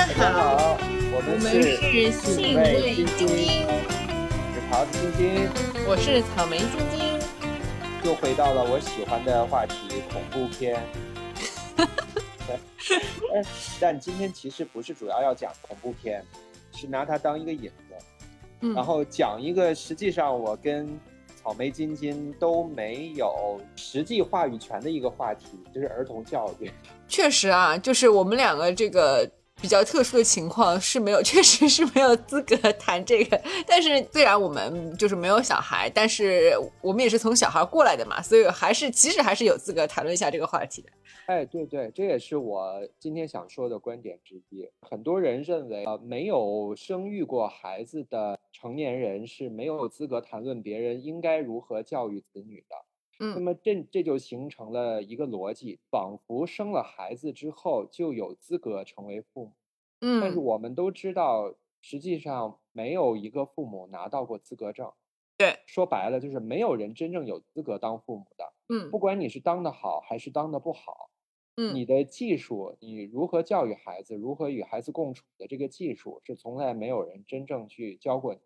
家大家好，我我们们是是信味味晶晶是桃子晶晶，我是草莓晶晶。又回到了我喜欢的话题——恐怖片。但 但今天其实不是主要要讲恐怖片，是拿它当一个引子，嗯然后讲一个实际上我跟草莓晶晶都没有实际话语权的一个话题，就是儿童教育。确实啊，就是我们两个这个比较特殊的情况是没有，确实是没有资格谈这个。但是虽然我们就是没有小孩，但是我们也是从小孩过来的嘛，所以还是其实还是有资格谈论一下这个话题的。哎，对对，这也是我今天想说的观点之一。很多人认为，呃，没有生育过孩子的成年人是没有资格谈论别人应该如何教育子女的。那嗯么这这就形成了一个逻辑，仿佛生了孩子之后就有资格成为父母。但是嗯，我们都知道，实际上没有一个父母拿到过资格证。对，说白了就是没有人真正有资格当父母的。嗯不管你是当的好还是当的不好，嗯你的技术，你如何教育孩子，如何与孩子共处的这个技术，是从来没有人真正去教过你，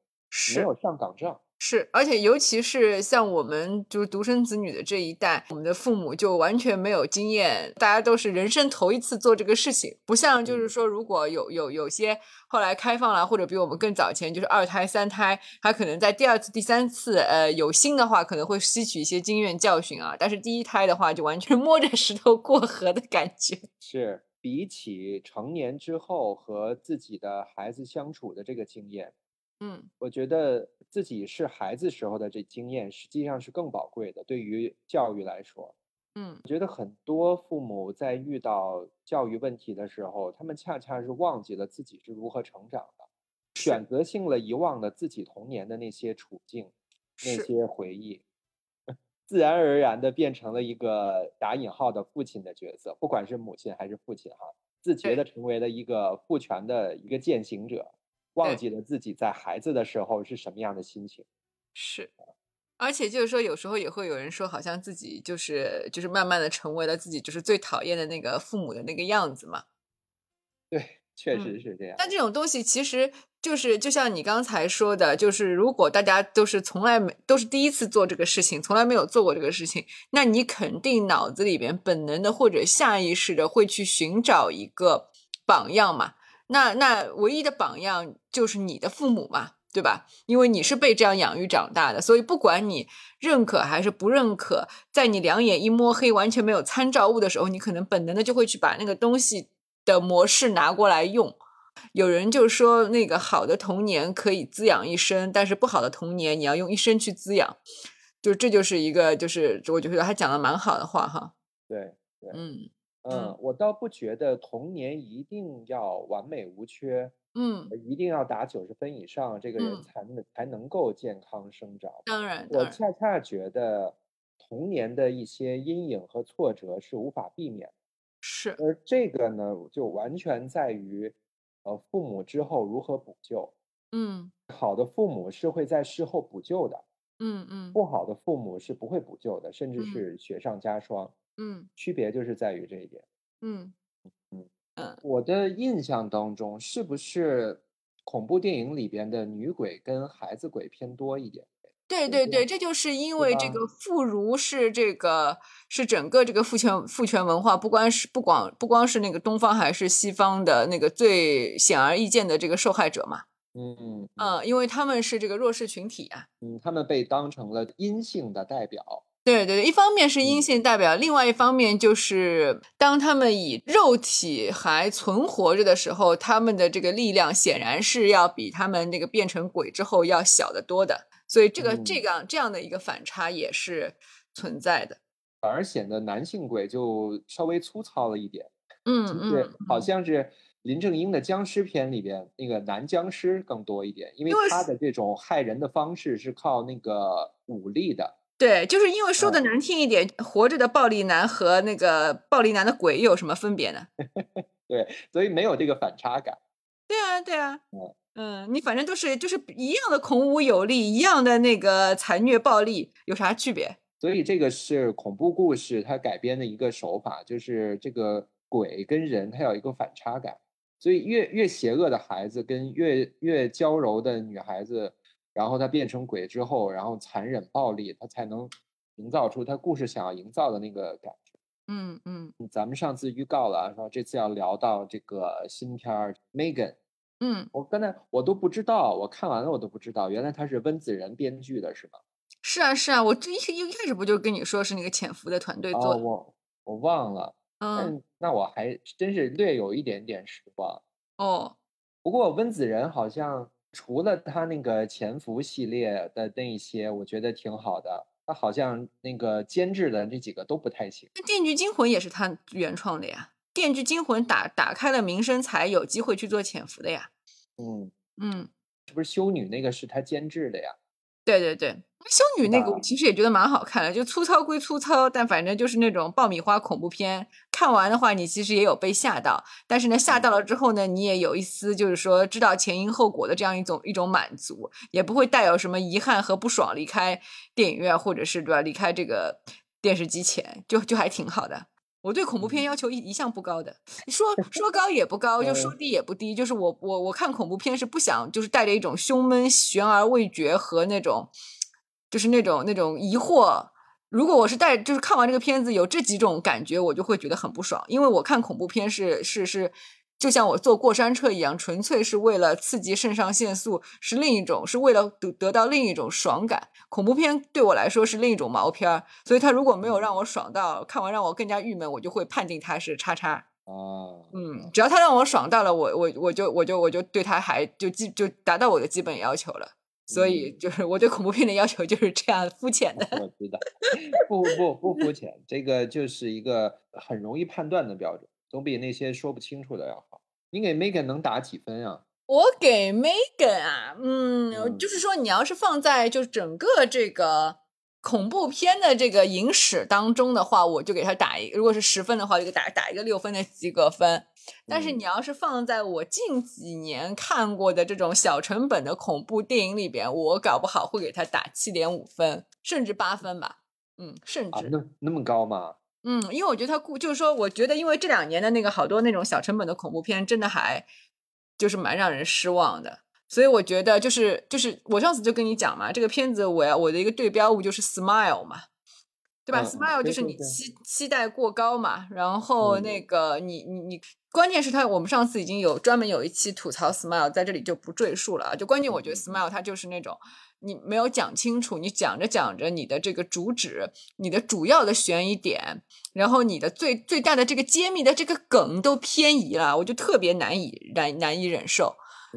没。有上岗证。是，而且尤其是像我们就是独生子女的这一代，我们的父母就完全没有经验，大家都是人生头一次做这个事情，不像就是嗯说，如果有有有些后来开放了，或者比我们更早前就是二胎、三胎，他可能在第二次、第三次，呃，有心的话可能会吸取一些经验教训啊，但是第一胎的话就完全 摸着石头过河的感觉。是比起成年之后和自己的孩子相处的这个经验，嗯我觉得自己是孩子时候的这经验，实际上是更宝贵的。对于教育来说，嗯。我觉得很多父母在遇到教育问题的时候，他们恰恰是忘记了自己是如何成长的，选择性了遗忘了自己童年的那些处境、那些回忆，自然而然的变成了一个打引号的父亲的角色，不管是母亲还是父亲哈，自觉的成为了一个父权的一个践行者，忘记了自己在孩子的时候是什么样的心情。是，而且就是说，有时候也会有人说，好像自己就是就是慢慢的成为了自己就是最讨厌的那个父母的那个样子嘛。对，确嗯实是这样。但这种东西其实就是就像你刚才说的，就是如果大家都是从来没都是第一次做这个事情，从来没有做过这个事情，那你肯定脑子里边本能的或者下意识的会去寻找一个榜样嘛。那那唯一的榜样就是你的父母嘛，对吧？因为你是被这样养育长大的，所以不管你认可还是不认可，在你两眼一摸黑、完全没有参照物的时候，你可能本能的就会去把那个东西的模式拿过来用。有人就说，那个好的童年可以滋养一生，但是不好的童年你要用一生去滋养。就这就是一个，就是我觉得他讲的蛮好的话哈。对，嗯嗯，我倒不觉得童年一定要完美无缺，嗯，呃一定要打九十分以上，这个人嗯。才能才能够健康生长。当。然当我恰恰觉得童年的一些阴影和挫折是无法避免的，是，而这个呢，就完全在于，呃，父母之后如何补救。嗯。好的父母是会在事后补救的，嗯嗯。不好的父母是不会补救的，甚至嗯。是雪上加霜。嗯区别就是在于这一点。嗯嗯嗯，我的印象当中，是不是恐怖电影里边的女鬼跟孩子鬼偏多一点？对对对，这就是因为这个妇孺是这个是整个这个父权父权文化，不光是不光不光是那个东方还是西方的那个最显而易见的这个受害者嘛。嗯嗯嗯，因为他们是这个弱势群体啊。嗯，他们被当成了阴性的代表。对对对，一方面是阴嗯性代表，另外一方面就是当他们以肉体还存活着的时候，他们的这个力量显然是要比他们那个变成鬼之后要小得多的，所以这个、这嗯样这样的一个反差也是存在的。反而显得男性鬼就稍微粗糙了一点，嗯对嗯，，好像是林正英的僵尸片里边那个男僵尸更多一点，因为因为他的这种害人的方式是靠那个武力的。对，就是因为说的嗯难听一点，活着的暴力男和那个暴力男的鬼有什么分别呢？对，所以没有这个反差感。对啊，对啊嗯，嗯，你反正都是就是一样的孔武有力，一样的那个残虐暴力，有啥区别？所以这个是恐怖故事它改编的一个手法，就是这个鬼跟人它有一个反差感。所以越越邪恶的孩子跟越越娇柔的女孩子，然后他变成鬼之后，然后残忍暴力，他才能营造出他故事想要营造的那个感觉。嗯嗯咱们上次预告了，说这次要聊到这个新片儿《Megan》，嗯，我刚才我都不知道，我看完了我都不知道，原来他是温子仁编剧的，是吗？是啊是啊，我这一一开始不就跟你说是那个潜伏的团队做哦，我我忘了，嗯那我还真是略有一点点失望。哦，不过温子仁好像除了他那个潜伏系列的那一些，我觉得挺好的。他好像那个监制的这几个都不太行。那《电锯惊魂》也是他原创的呀，《电锯惊魂》打打开了名声，才有机会去做潜伏的呀。嗯，嗯，是不是修女那个是他监制的呀？对对对，修女那个我其实也觉得蛮好看的，就粗糙归粗糙，但反正就是那种爆米花恐怖片。看完的话，你其实也有被吓到，但是呢，吓到了之后呢，你也有一丝就是说知道前因后果的这样一种一种满足，也不会带有什么遗憾和不爽离开电影院，或者是对吧，离开这个电视机前，就就还挺好的。我对恐怖片要求一一向不高的，说 说高也不高，就说嗯低也不低。就是我我我看恐怖片是不想就是带着一种胸闷、悬而未决和那种就是那种那种疑惑。如果我是带就是看完这个片子有这几种感觉，我就会觉得很不爽，因为我看恐怖片是是是。就像我坐过山车一样，纯粹是为了刺激肾上腺素，是另一种，是为了得得到另一种爽感。恐怖片对我来说是另一种毛片儿，所以它如果没有让我爽到，看完让我更加郁闷，我就会判定它是叉叉。哦，嗯，只要它让我爽到了，我我我就我就我就对它还就基就达到我的基本要求了。所以嗯就是我对恐怖片的要求就是这样肤浅的。我知道，不不不肤浅，这个就是一个很容易判断的标准，总比那些说不清楚的要好。你给 Megan 能打几分啊？我给 Megan 啊，嗯，嗯就是说你要是放在就整个这个恐怖片的这个影史当中的话，我就给他打一，如果是十分的话，就给打打一个六分的及格分。但是嗯你要是放在我近几年看过的这种小成本的恐怖电影里边，我搞不好会给他打七点五分，甚至八分吧。嗯，甚啊，至。那那么高吗？嗯，因为我觉得他故就是说，我觉得因为这两年的那个好多那种小成本的恐怖片，真的还就是蛮让人失望的。所以我觉得就是就是我上次就跟你讲嘛，这个片子我要我的一个对标物就是 Smile 嘛，对吧、嗯嗯 s m i l e 就是你期期待过高嘛，然后嗯那个你你你，关键是他我们上次已经有专门有一期吐槽 Smile，在这里就不赘述了啊。就关键我觉得嗯 Smile 它就是那种你没有讲清楚，你讲着讲着你的这个主旨，你的主要的悬疑点，然后你的最最大的这个揭秘的这个梗都偏移了，我就特别难以难难以忍受。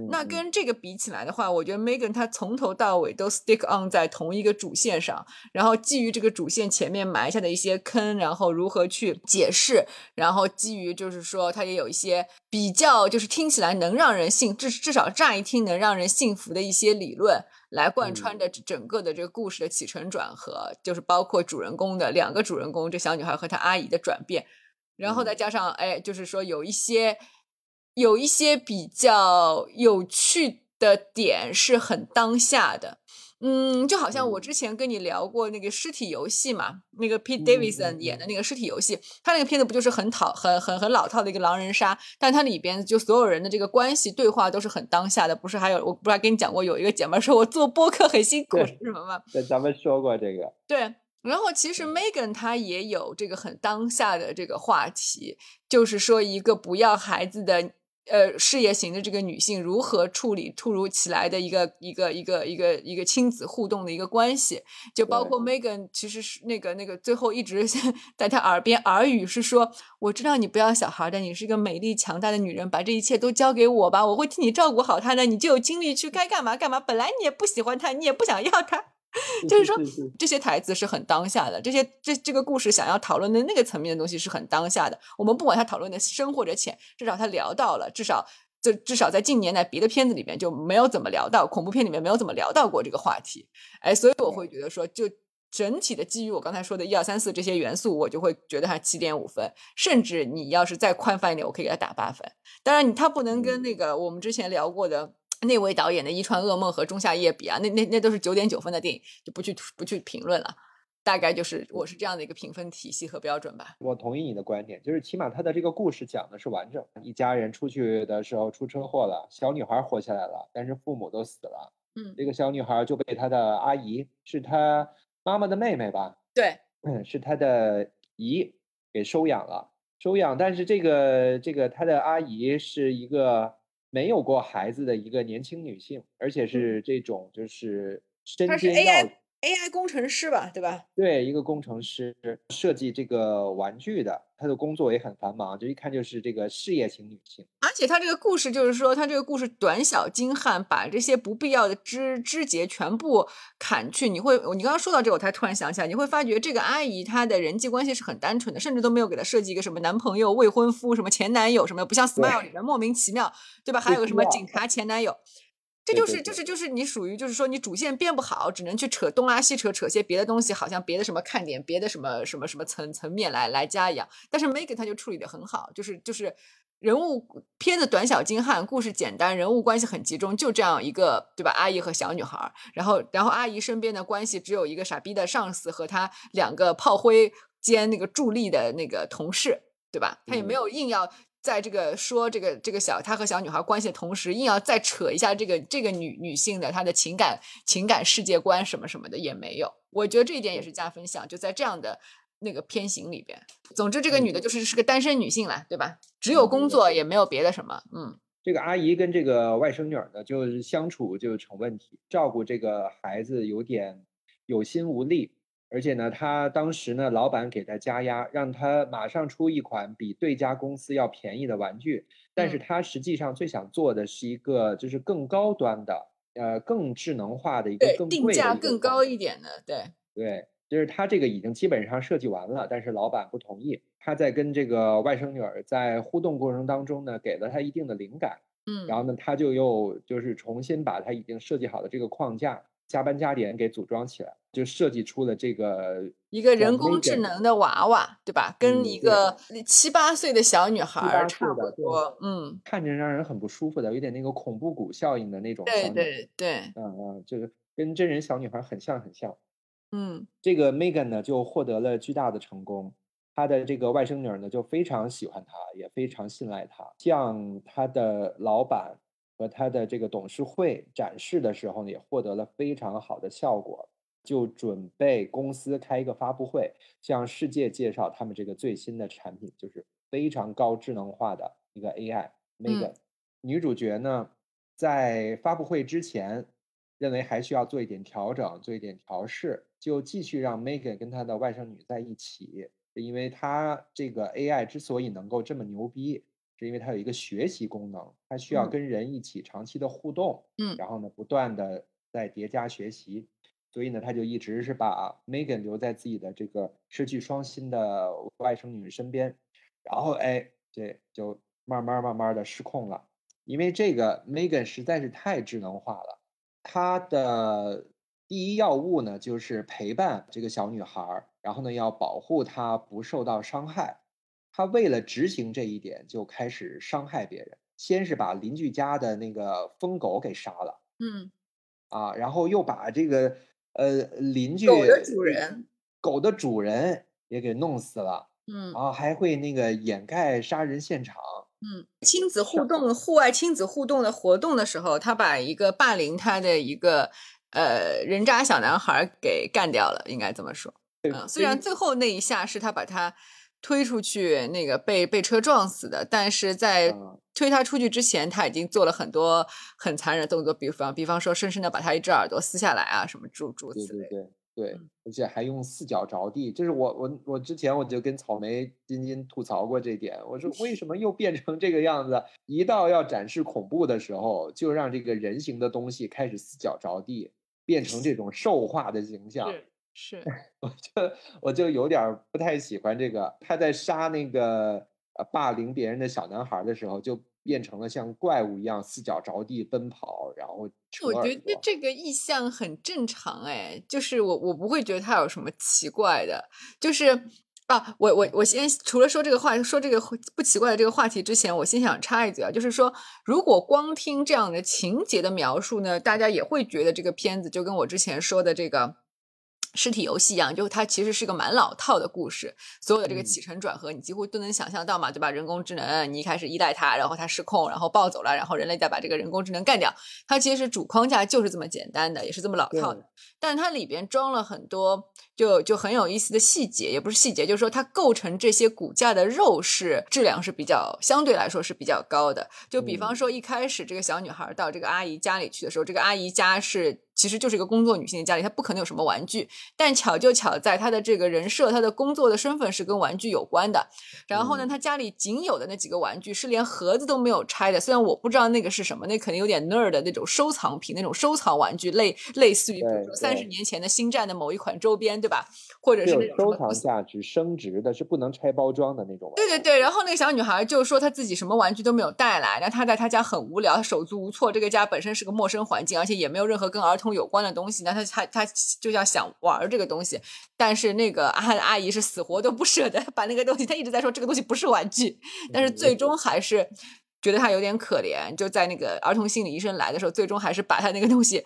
那跟这个比起来的话，我觉得 Megan 她从头到尾都 stick on 在同一个主线上，然后基于这个主线前面埋下的一些坑，然后如何去解释，然后基于就是说她也有一些比较就是听起来能让人信，至至少乍一听能让人信服的一些理论，来贯穿着整个的这个故事的起承转合，就是包括主人公的两个主人公，这小女孩和她阿姨的转变，然后再加上哎，就是说有一些。有一些比较有趣的点是很当下的，嗯，就好像我之前跟你聊过那个尸体游戏嘛，那个 Pete 嗯 Davidson 嗯演的那个尸体游戏，他那个片子不就是很讨很很很老套的一个狼人杀，但它里边就所有人的这个关系对话都是很当下的，不是还有我不是还跟你讲过有一个姐妹说我做播客很辛苦是什么吗？对，咱们说过这个，对，然后其实 Megan 她也有这个很当下的这个话题，就是说一个不要孩子的呃事业型的这个女性如何处理突如其来的一个一个一个一个一个亲子互动的一个关系，就包括 Megan 其实是那个那个最后一直 在她耳边耳语是说，我知道你不要小孩的，你是一个美丽强大的女人，把这一切都交给我吧，我会替你照顾好她的，你就有精力去该干嘛干嘛。本来你也不喜欢她，你也不想要她。就是说这些台词是很当下的，这些这这个故事想要讨论的那个层面的东西是很当下的。我们不管他讨论的深或者浅，至少他聊到了，至少就至少在近年来别的片子里面就没有怎么聊到，恐怖片里面没有怎么聊到过这个话题。哎，所以我会觉得说，就整体的基于我刚才说的一二三四这些元素，我就会觉得它七点五分，甚至你要是再宽泛一点，我可以给他打八分。当然，你他不能跟那个我们之前聊过的。那位导演的《一串噩梦》和《仲夏夜》比啊，那那那都是九点九分的电影，就不去不去评论了。大概就是我是这样的一个评分体系和标准吧。我同意你的观点，就是起码他的这个故事讲的是完整。一家人出去的时候出车祸了，小女孩活下来了，但是父母都死了。嗯，这个小女孩就被她的阿姨，是她妈妈的妹妹吧？对，是她的姨给收养了。收养，但是这个这个她的阿姨是一个没有过孩子的一个年轻女性，而且是这种就是身兼要。AI 工程师吧，对吧？对，一个工程师设计这个玩具的，他的工作也很繁忙，就一看就是这个事业型女性。而且他这个故事就是说，他这个故事短小精悍，把这些不必要的枝枝节全部砍去。你会，你刚刚说到这，我才突然想起来，你会发觉这个阿姨她的人际关系是很单纯的，甚至都没有给她设计一个什么男朋友、未婚夫、什么前男友什么的，不像 Smile 里面莫名其妙，对吧？还有个什么警察前男友。这就是就是就是你属于就是说你主线变不好，只能去扯东拉西扯，扯些别的东西，好像别的什么看点，别的什么什么什么层层面来来加一样。但是 Megan 他就处理的很好，就是就是人物片子短小精悍，故事简单，人物关系很集中，就这样一个对吧？阿姨和小女孩，然后然后阿姨身边的关系只有一个傻逼的上司和他两个炮灰兼那个助力的那个同事，对吧？他也没有硬要。在这个说这个这个小他和小女孩关系的同时，硬要再扯一下这个这个女女性的她的情感情感世界观什么什么的也没有，我觉得这一点也是加分项。就在这样的那个偏型里边，总之这个女的就是是个单身女性了，对吧？只有工作也没有别的什么。嗯，这个阿姨跟这个外甥女呢，就是相处就成问题，照顾这个孩子有点有心无力。而且呢，他当时呢，老板给他加压，让他马上出一款比对家公司要便宜的玩具。但是他实际上最想做的是一个就是更高端的，呃，更智能化的一个更定价更高一点的。对对，就是他这个已经基本上设计完了，但是老板不同意。他在跟这个外甥女儿在互动过程当中呢，给了他一定的灵感。嗯，然后呢，他就又就是重新把他已经设计好的这个框架。加班加点给组装起来，就设计出了这个一个人工智能的娃娃，对吧？跟一个七八岁的小女孩差不多，嗯，看着让人很不舒服的，有点那个恐怖谷效应的那种。对对对，嗯嗯，就是跟真人小女孩很像很像。嗯，这个 Megan 呢就获得了巨大的成功，她的这个外甥女呢就非常喜欢她，也非常信赖她，向她的老板。和他的这个董事会展示的时候呢，也获得了非常好的效果。就准备公司开一个发布会，向世界介绍他们这个最新的产品，就是非常高智能化的一个 AI Megan。女主角呢，在发布会之前，认为还需要做一点调整，做一点调试，就继续让 Megan 跟她的外甥女在一起，因为她这个 AI 之所以能够这么牛逼。是因为它有一个学习功能，它需要跟人一起长期的互动，嗯，然后呢，不断的在叠加学习，所以呢，他就一直是把 Megan 留在自己的这个失去双亲的外甥女身边，然后哎，这就慢慢慢慢的失控了，因为这个 Megan 实在是太智能化了，它的第一要务呢就是陪伴这个小女孩，然后呢要保护她不受到伤害。他为了执行这一点，就开始伤害别人。先是把邻居家的那个疯狗给杀了，嗯，啊，然后又把这个呃邻居狗的主人狗的主人也给弄死了，嗯，然后还会那个掩盖杀人现场，嗯，亲子互动、户外亲子互动的活动的时候，他把一个霸凌他的一个呃人渣小男孩给干掉了，应该这么说。嗯，虽然最后那一下是他把他。推出去那个被被车撞死的，但是在推他出去之前，他已经做了很多很残忍的动作，比方比方说，深深的把他一只耳朵撕下来啊，什么诸诸此类。对对对对，而且还用四脚着地，这是我我我之前我就跟草莓晶晶吐槽过这点，我说为什么又变成这个样子？一到要展示恐怖的时候，就让这个人形的东西开始四脚着地，变成这 种兽化的形象。是，我就我就有点不太喜欢这个。他在杀那个呃霸凌别人的小男孩的时候，就变成了像怪物一样四脚着地奔跑，然后我觉得这个意象很正常，哎，就是我我不会觉得他有什么奇怪的。就是啊，我我我先除了说这个话说这个不奇怪的这个话题之前，我先想插一句啊，就是说如果光听这样的情节的描述呢，大家也会觉得这个片子就跟我之前说的这个。尸体游戏一样，就它其实是个蛮老套的故事，所有的这个嗯起承转合你几乎都能想象到嘛，对吧？人工智能，你一开始依赖它，然后它失控，然后暴走了，然后人类再把这个人工智能干掉，它其实主框架就是这么简单的，也是这么老套的。但是它里边装了很多就就很有意思的细节，也不是细节，就是说它构成这些骨架的肉是质量是比较相对来说是比较高的。就比方嗯说一开始这个小女孩到这个阿姨家里去的时候，这个阿姨家是其实就是一个工作女性的家里，她不可能有什么玩具，但巧就巧在她的这个人设，她的工作的身份是跟玩具有关的。然后呢，嗯她家里仅有的那几个玩具是连盒子都没有拆的，虽然我不知道那个是什么，那肯定有点 nerd 的那种收藏品，那种收藏玩具，类类似于比如说三十年前的星战的某一款周边，对吧？或者是那种收藏么价值、升值的，是不能拆包装的那种。对对对，然后那个小女孩就说她自己什么玩具都没有带来，那她在她家很无聊，她手足无措。这个家本身是个陌生环境，而且也没有任何跟儿童有关的东西，那她她她就要想玩这个东西，但是那个阿阿姨是死活都不舍得 把那个东西，她一直在说这个东西不是玩具，但是嗯最终还是。觉得他有点可怜，就在那个儿童心理医生来的时候，最终还是把他那个东西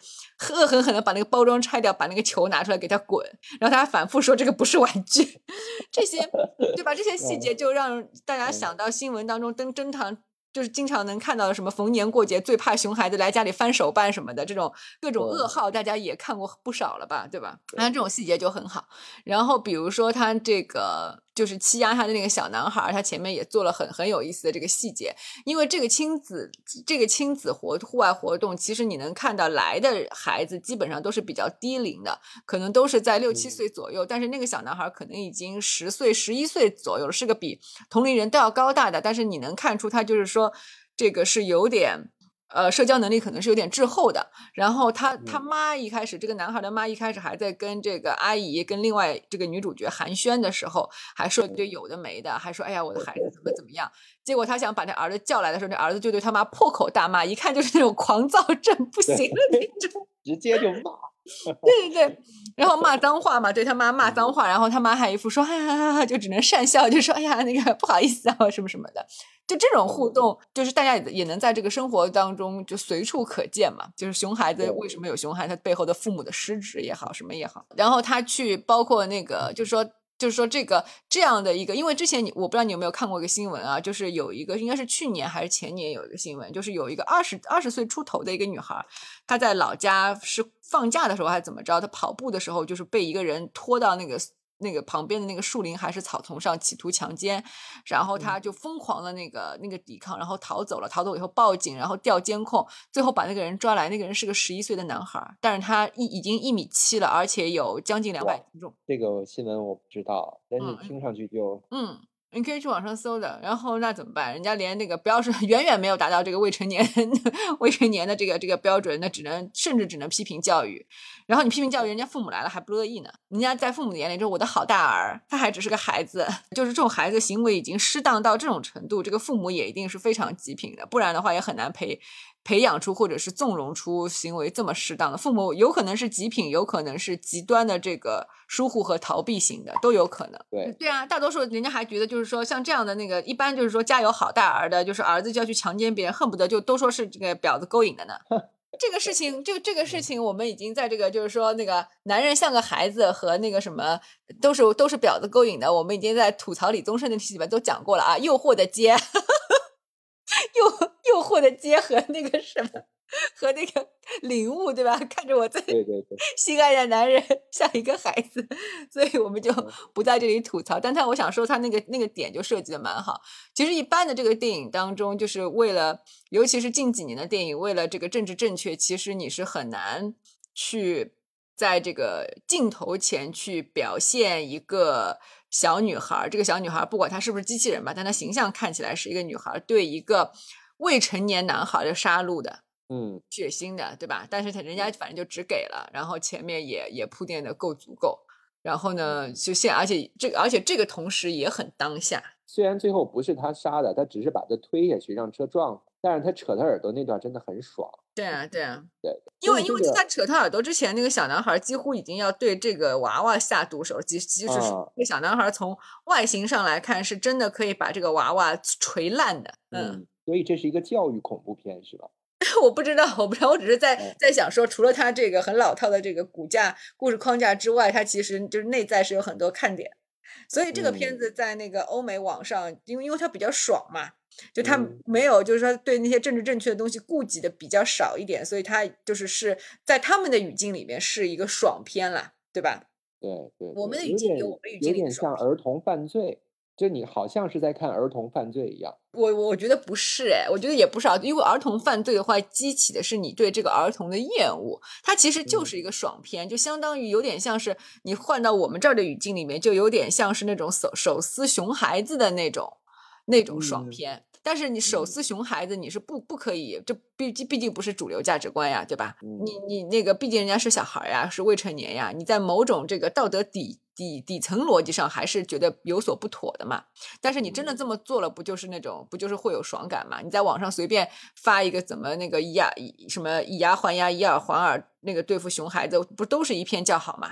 恶狠狠的把那个包装拆掉，把那个球拿出来给他滚，然后他还反复说这个不是玩具，这些对吧？这些细节就让大家嗯想到新闻当中登登堂。就是经常能看到的什么逢年过节最怕熊孩子来家里翻手办什么的这种各种噩耗，大家也看过不少了吧，对吧？那这种细节就很好。然后比如说他这个就是欺压他的那个小男孩儿，他前面也做了很很有意思的这个细节，因为这个亲子这个亲子活户外活动，其实你能看到来的孩子基本上都是比较低龄的，可能都是在六七嗯岁左右，但是那个小男孩儿可能已经十岁、十一岁左右了，是个比同龄人都要高大的，但是你能看出他就是说这个是有点。呃，社交能力可能是有点滞后的。然后他他嗯妈一开始，这个男孩的妈一开始还在跟这个阿姨、跟另外这个女主角寒暄的时候，还说一堆有的没的，还说哎呀我的孩子怎么怎么样。结果他想把他儿子叫来的时候，那儿子就对他妈破口大骂，一看就是那种狂躁症不行的那种。直接就骂。对对对，然后骂脏话嘛，对他妈骂脏话，然后他妈还一副说，哈哈哈哈，就只能讪笑，就说，哎呀，那个不好意思啊，什么什么的，就这种互动，就是大家也也能在这个生活当中就随处可见嘛。就是熊孩子为什么有熊孩子，他背后的父母的失职也好，什么也好，然后他去包括那个，就是说。就是说这个这样的一个，因为之前你我不知道你有没有看过一个新闻啊，就是有一个应该是去年还是前年有一个新闻，就是有一个二十二十岁出头的一个女孩，她在老家是放假的时候还是怎么着，她跑步的时候就是被一个人拖到那个那个旁边的那个树林还是草丛上企图强奸，然后他就疯狂的那个那个抵抗，然后逃走了，逃走以后报警，然后调监控，最后把那个人抓来，那个人是个十一岁的男孩，但是他一已经一米七了，而且有将近两百斤重。这个新闻我不知道，但是嗯。听上去就嗯，你可以去网上搜的。然后那怎么办？人家连那个不要是远远没有达到这个未成年未成年的这个这个标准，那只能甚至只能批评教育。然后你批评教育，人家父母来了还不乐意呢。人家在父母的眼里就是我的好大儿，他还只是个孩子，就是这种孩子行为已经适当到这种程度，这个父母也一定是非常极品的，不然的话也很难培。培养出或者是纵容出行为这么适当的父母，有可能是极品，有可能是极端的这个疏忽和逃避型的，都有可能。对对啊，大多数人家还觉得就是说，像这样的那个，一般就是说家有好大儿的，就是儿子就要去强奸别人，恨不得就都说是这个婊子勾引的呢。这个事情，就这个事情，我们已经在这个就是说，那个男人像个孩子和那个什么都是都是婊子勾引的，我们已经在吐槽李宗盛的期里面都讲过了啊，诱惑的接，诱诱惑的接和那个什么和那个领悟，对吧？看着我在对对对，心爱的男人像一个孩子，所以我们就不在这里吐槽。但他我想说，他那个那个点就设计的蛮好。其实一般的这个电影当中，就是为了，尤其是近几年的电影，为了这个政治正确，其实你是很难去在这个镜头前去表现一个小女孩儿。这个小女孩儿不管她是不是机器人吧，但她形象看起来是一个女孩儿对一个未成年男孩儿的杀戮的。嗯，血腥的，对吧？但是她人家反正就只给了，然后前面也也铺垫的够足够，然后呢，就现而且这个而且这个同时也很当下，虽然最后不是他杀的，他只是把他推下去让车撞他，但是他扯他耳朵那段真的很爽。对啊，对啊，对，因为因为在扯他耳朵之前，那个小男孩几乎已经要对这个娃娃下毒手，即即使是啊这个小男孩从外形上来看，是真的可以把这个娃娃锤烂的，嗯。嗯，所以这是一个教育恐怖片是吧？我不知道，我不知道，我只是在哦在想说，除了他这个很老套的这个骨架故事框架之外，他其实就是内在是有很多看点。所以这个片嗯。子在那个欧美网上，因为因为它比较爽嘛，就它嗯。没有就是说对那些政治正确的东西顾及的比较少一点，所以它就是是在他们的语境里面是一个爽片啦，对吧？对对，我们的语境有我们语境有点里的爽像儿童犯罪，就你好像是在看儿童犯罪一样。我我觉得不是哎，我觉得也不是啊，因为儿童犯罪的话，激起的是你对这个儿童的厌恶，它其实就嗯是一个爽片，就相当于有点像是你换到我们这儿的语境里面，就有点像是那种手手撕熊孩子的那种那种爽嗯片。但是你手嗯撕熊孩子，你是不不可以，这毕毕竟不是主流价值观呀，对吧？嗯你你那个毕竟人家是小孩儿呀，是未成年呀，你在某种这个道德底底底层逻辑上还是觉得有所不妥的嘛。但是你真的这么做了，不就是那种不就是会有爽感嘛？你在网上随便发一个怎么那个以牙以什么以牙还牙以耳还耳那个对付熊孩子，不都是一片叫好嘛？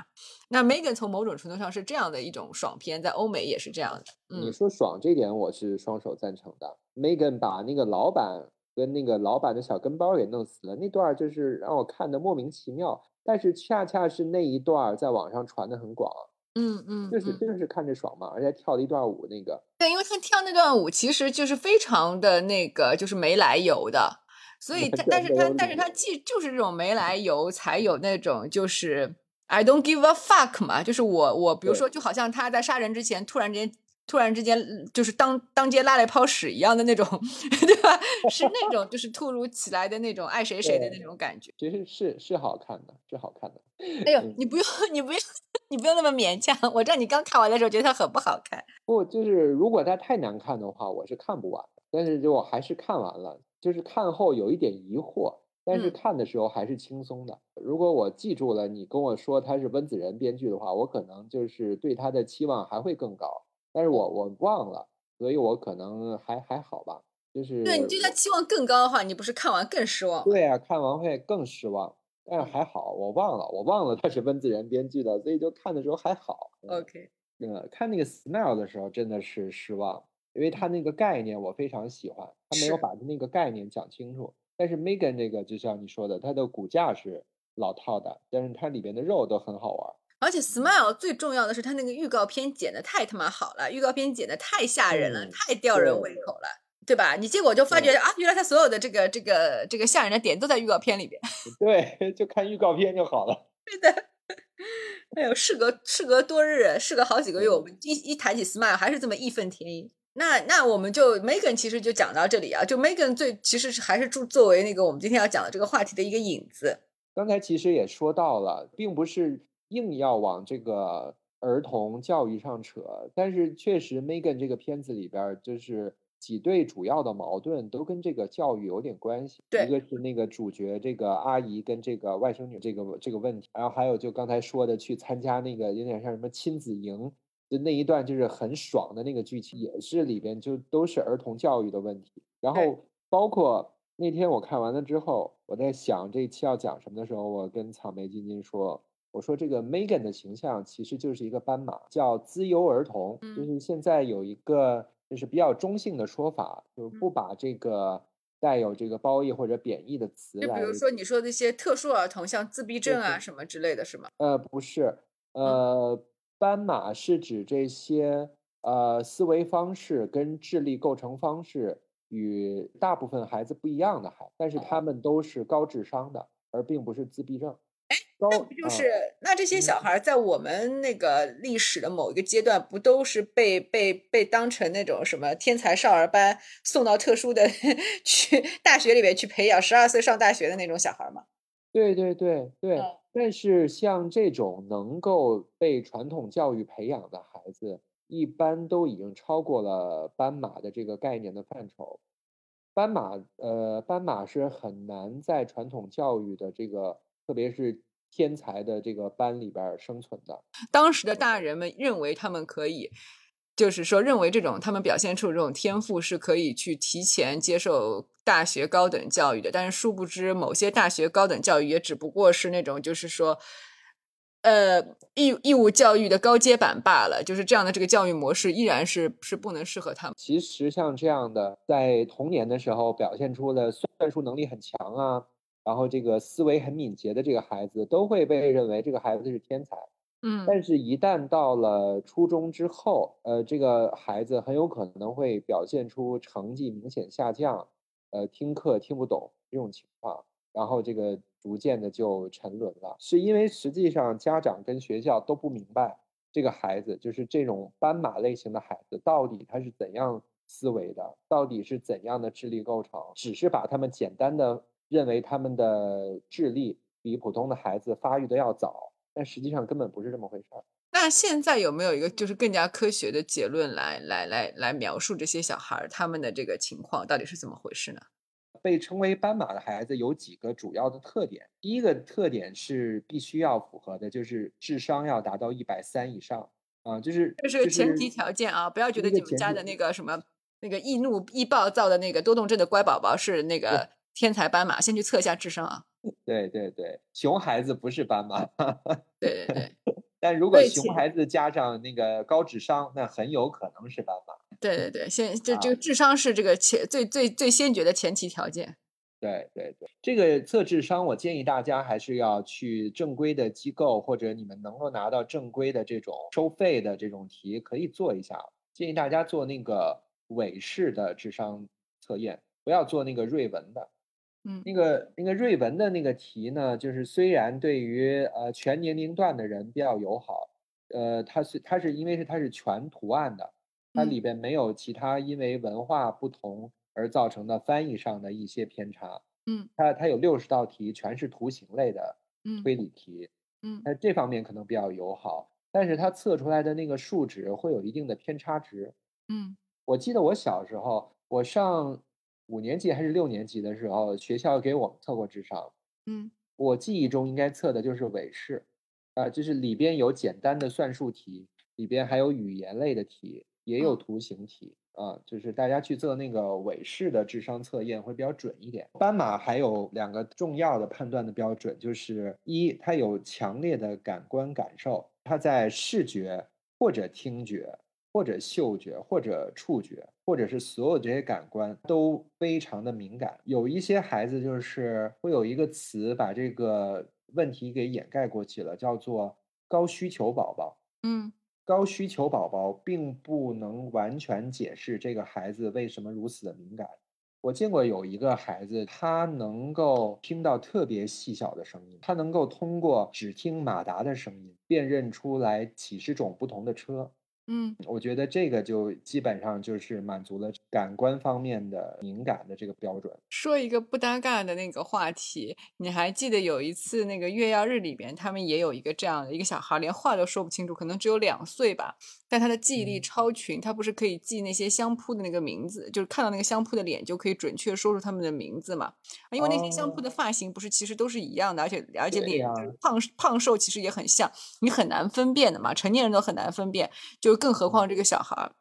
那 Megan 从某种程度上是这样的一种爽片，在欧美也是这样的。嗯，你说爽这点，我是双手赞成的。Megan 把那个老板跟那个老板的小跟包给弄死了，那段儿就是让我看的莫名其妙。但是恰恰是那一段儿在网上传的很广，嗯嗯，就是真的是看着爽嘛，而且跳了一段舞，那个对，因为他跳那段舞其实就是非常的那个，就是没来由的，所以他，但是他，但是他既就是这种没来由，才有那种就是 I don't give a fuck 嘛，就是我我比如说，就好像他在杀人之前突然之间。突然之间，就是当当街拉了一泡屎一样的那种，对吧？是那种就是突如其来的那种爱谁谁的那种感觉。其实是是好看的，是好看的。哎呦嗯，你不用，你不用，你不用那么勉强。我知道你刚看完的时候觉得它很不好看。不，就是如果它太难看的话，我是看不完的。但是就我还是看完了，就是看后有一点疑惑，但是嗯看的时候还是轻松的。如果我记住了你跟我说他是温子仁编剧的话，我可能就是对他的期望还会更高。但是我我忘了，所以我可能还还好吧。就是对你对他期望更高的话，你不是看完更失望？对啊，看完会更失望。但是还好，我忘了，我忘了他是温子仁编剧的，所以就看的时候还好。嗯 OK，呃，看那个 Smile 的时候真的是失望，因为他那个概念我非常喜欢，他没有是把那个概念讲清楚。但是 Megan 这个就像你说的，它的骨架是老套的，但是它里边的肉都很好玩。而且 Smile 最重要的是，它那个预告片剪的太他妈好了，预告片剪的太吓人了，嗯太吊人胃口了，对吧？你结果就发觉啊，原来他所有的这个这个这个吓人的点都在预告片里边。对，就看预告片就好了。哎呦，事隔事隔多日，事隔好几个月，嗯我们一一谈起 Smile 还是这么义愤填膺。那那我们就 Megan 其实就讲到这里啊，就 Megan 最其实是还是作作为那个我们今天要讲的这个话题的一个引子。刚才其实也说到了，并不是硬要往这个儿童教育上扯，但是确实 Megan 这个片子里边儿就是几对主要的矛盾都跟这个教育有点关系。对一个是那个主角这个阿姨跟这个外甥女这个这个问题，然后还有就刚才说的去参加那个有点像什么亲子营。就那一段就是很爽的那个剧情，也是里边就都是儿童教育的问题，然后包括那天我看完了之后，我在想这一期要讲什么的时候，我跟草莓晶晶说，我说这个 Megan 的形象其实就是一个斑马，叫资优儿童，就嗯是现在有一个就是比较中性的说法，就是嗯不把这个带有这个褒义或者贬义的词来，就比如说你说的一些特殊儿童，像自闭症啊什么之类的，是吗？呃，不是，嗯呃，斑马是指这些呃思维方式跟智力构成方式与大部分孩子不一样的孩子，但是他们都是高智商的，而并不是自闭症。高那不就啊是那这些小孩儿在我们那个历史的某一个阶段，不都是被被被当成那种什么天才少儿班送到特殊的 去大学里面去培养，十二岁上大学的那种小孩儿吗？对对对对，嗯但是像这种能够被传统教育培养的孩子，一般都已经超过了斑马的这个概念的范畴。斑马，呃，斑马是很难在传统教育的这个，特别是天才的这个班里边儿生存的。当时的大人们认为他们可以，就是说认为这种他们表现出这种天赋是可以去提前接受大学高等教育的，但是殊不知某些大学高等教育也只不过是那种就是说。呃义义务教育的高阶版罢了，就是这样的这个教育模式依然是是不能适合他们。其实像这样的，在童年的时候表现出了算术能力很强啊，然后这个思维很敏捷的这个孩子，都会被认为这个孩子是天才。嗯，但是，一旦到了初中之后，呃，这个孩子很有可能会表现出成绩明显下降，呃，听课听不懂这种情况，然后这个逐渐的就沉沦了。是因为实际上家长跟学校都不明白这个孩子，就是这种斑马类型的孩子到底他是怎样思维的，到底是怎样的智力构成，只是把他们简单的认为他们的智力比普通的孩子发育的要早。但实际上根本不是这么回事儿。那现在有没有一个就是更加科学的结论来来来来描述这些小孩儿他们的这个情况到底是怎么回事呢？被称为斑马的孩子有几个主要的特点。第一个特点是必须要符合的，就是智商要达到一百三以上啊，就是这是个前提条件啊！不要觉得你们家的那个什么那个易怒易暴躁的那个多动症的乖宝宝是那个天才斑马，先去测一下智商啊。对对对，熊孩子不是斑马。对对对，但如果熊孩子加上那个高智商，那很有可能是斑马。对对对，先这这个智商是这个前最最最先决的前提条件。对对对，这个测智商，我建议大家还是要去正规的机构，或者你们能够拿到正规的这种收费的这种题，可以做一下。建议大家做那个韦氏的智商测验，不要做那个瑞文的。嗯，那个那个瑞文的那个题呢，就是虽然对于呃全年龄段的人比较友好，呃，它是它是因为是它是全图案的，它里边没有其他因为文化不同而造成的翻译上的一些偏差。嗯，它它有六十道题，全是图形类的推理题。嗯，那这方面可能比较友好，但是它测出来的那个数值会有一定的偏差值。嗯，我记得我小时候，我上。五年级还是六年级的时候，学校给我们测过智商。嗯，我记忆中应该测的就是韦氏，啊，就是里边有简单的算术题，里边还有语言类的题，也有图形题啊。就是大家去做那个韦氏的智商测验会比较准一点。斑马还有两个重要的判断的标准，就是一，它有强烈的感官感受，它在视觉或者听觉。或者嗅觉，或者触觉，或者是所有这些感官都非常的敏感。有一些孩子就是会有一个词把这个问题给掩盖过去了，叫做高需求宝宝。嗯，高需求宝宝并不能完全解释这个孩子为什么如此的敏感。我见过有一个孩子，他能够听到特别细小的声音，他能够通过只听马达的声音辨认出来几十种不同的车。嗯，我觉得这个就基本上就是满足了感官方面的敏感的这个标准。说一个不搭嘎的那个话题，你还记得有一次那个月曜日里边，他们也有一个这样的一个小孩，连话都说不清楚，可能只有两岁吧，但他的记忆力超群，他不是可以记那些相扑的那个名字，就是看到那个相扑的脸就可以准确说出他们的名字嘛？因为那些相扑的发型不是其实都是一样的，而且而且脸胖胖瘦其实也很像，你很难分辨的嘛，成年人都很难分辨，就。更何况这个小孩儿，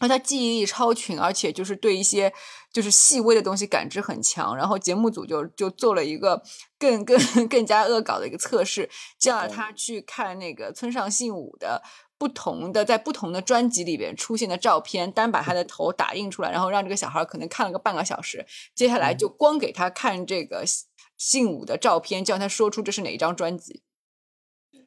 那他记忆力超群，而且就是对一些就是细微的东西感知很强。然后节目组就就做了一个更更 更加恶搞的一个测试，叫他去看那个村上信五的不同的在不同的专辑里边出现的照片，单把他的头打印出来，然后让这个小孩可能看了个半个小时。接下来就光给他看这个信武的照片，叫他说出这是哪一张专辑。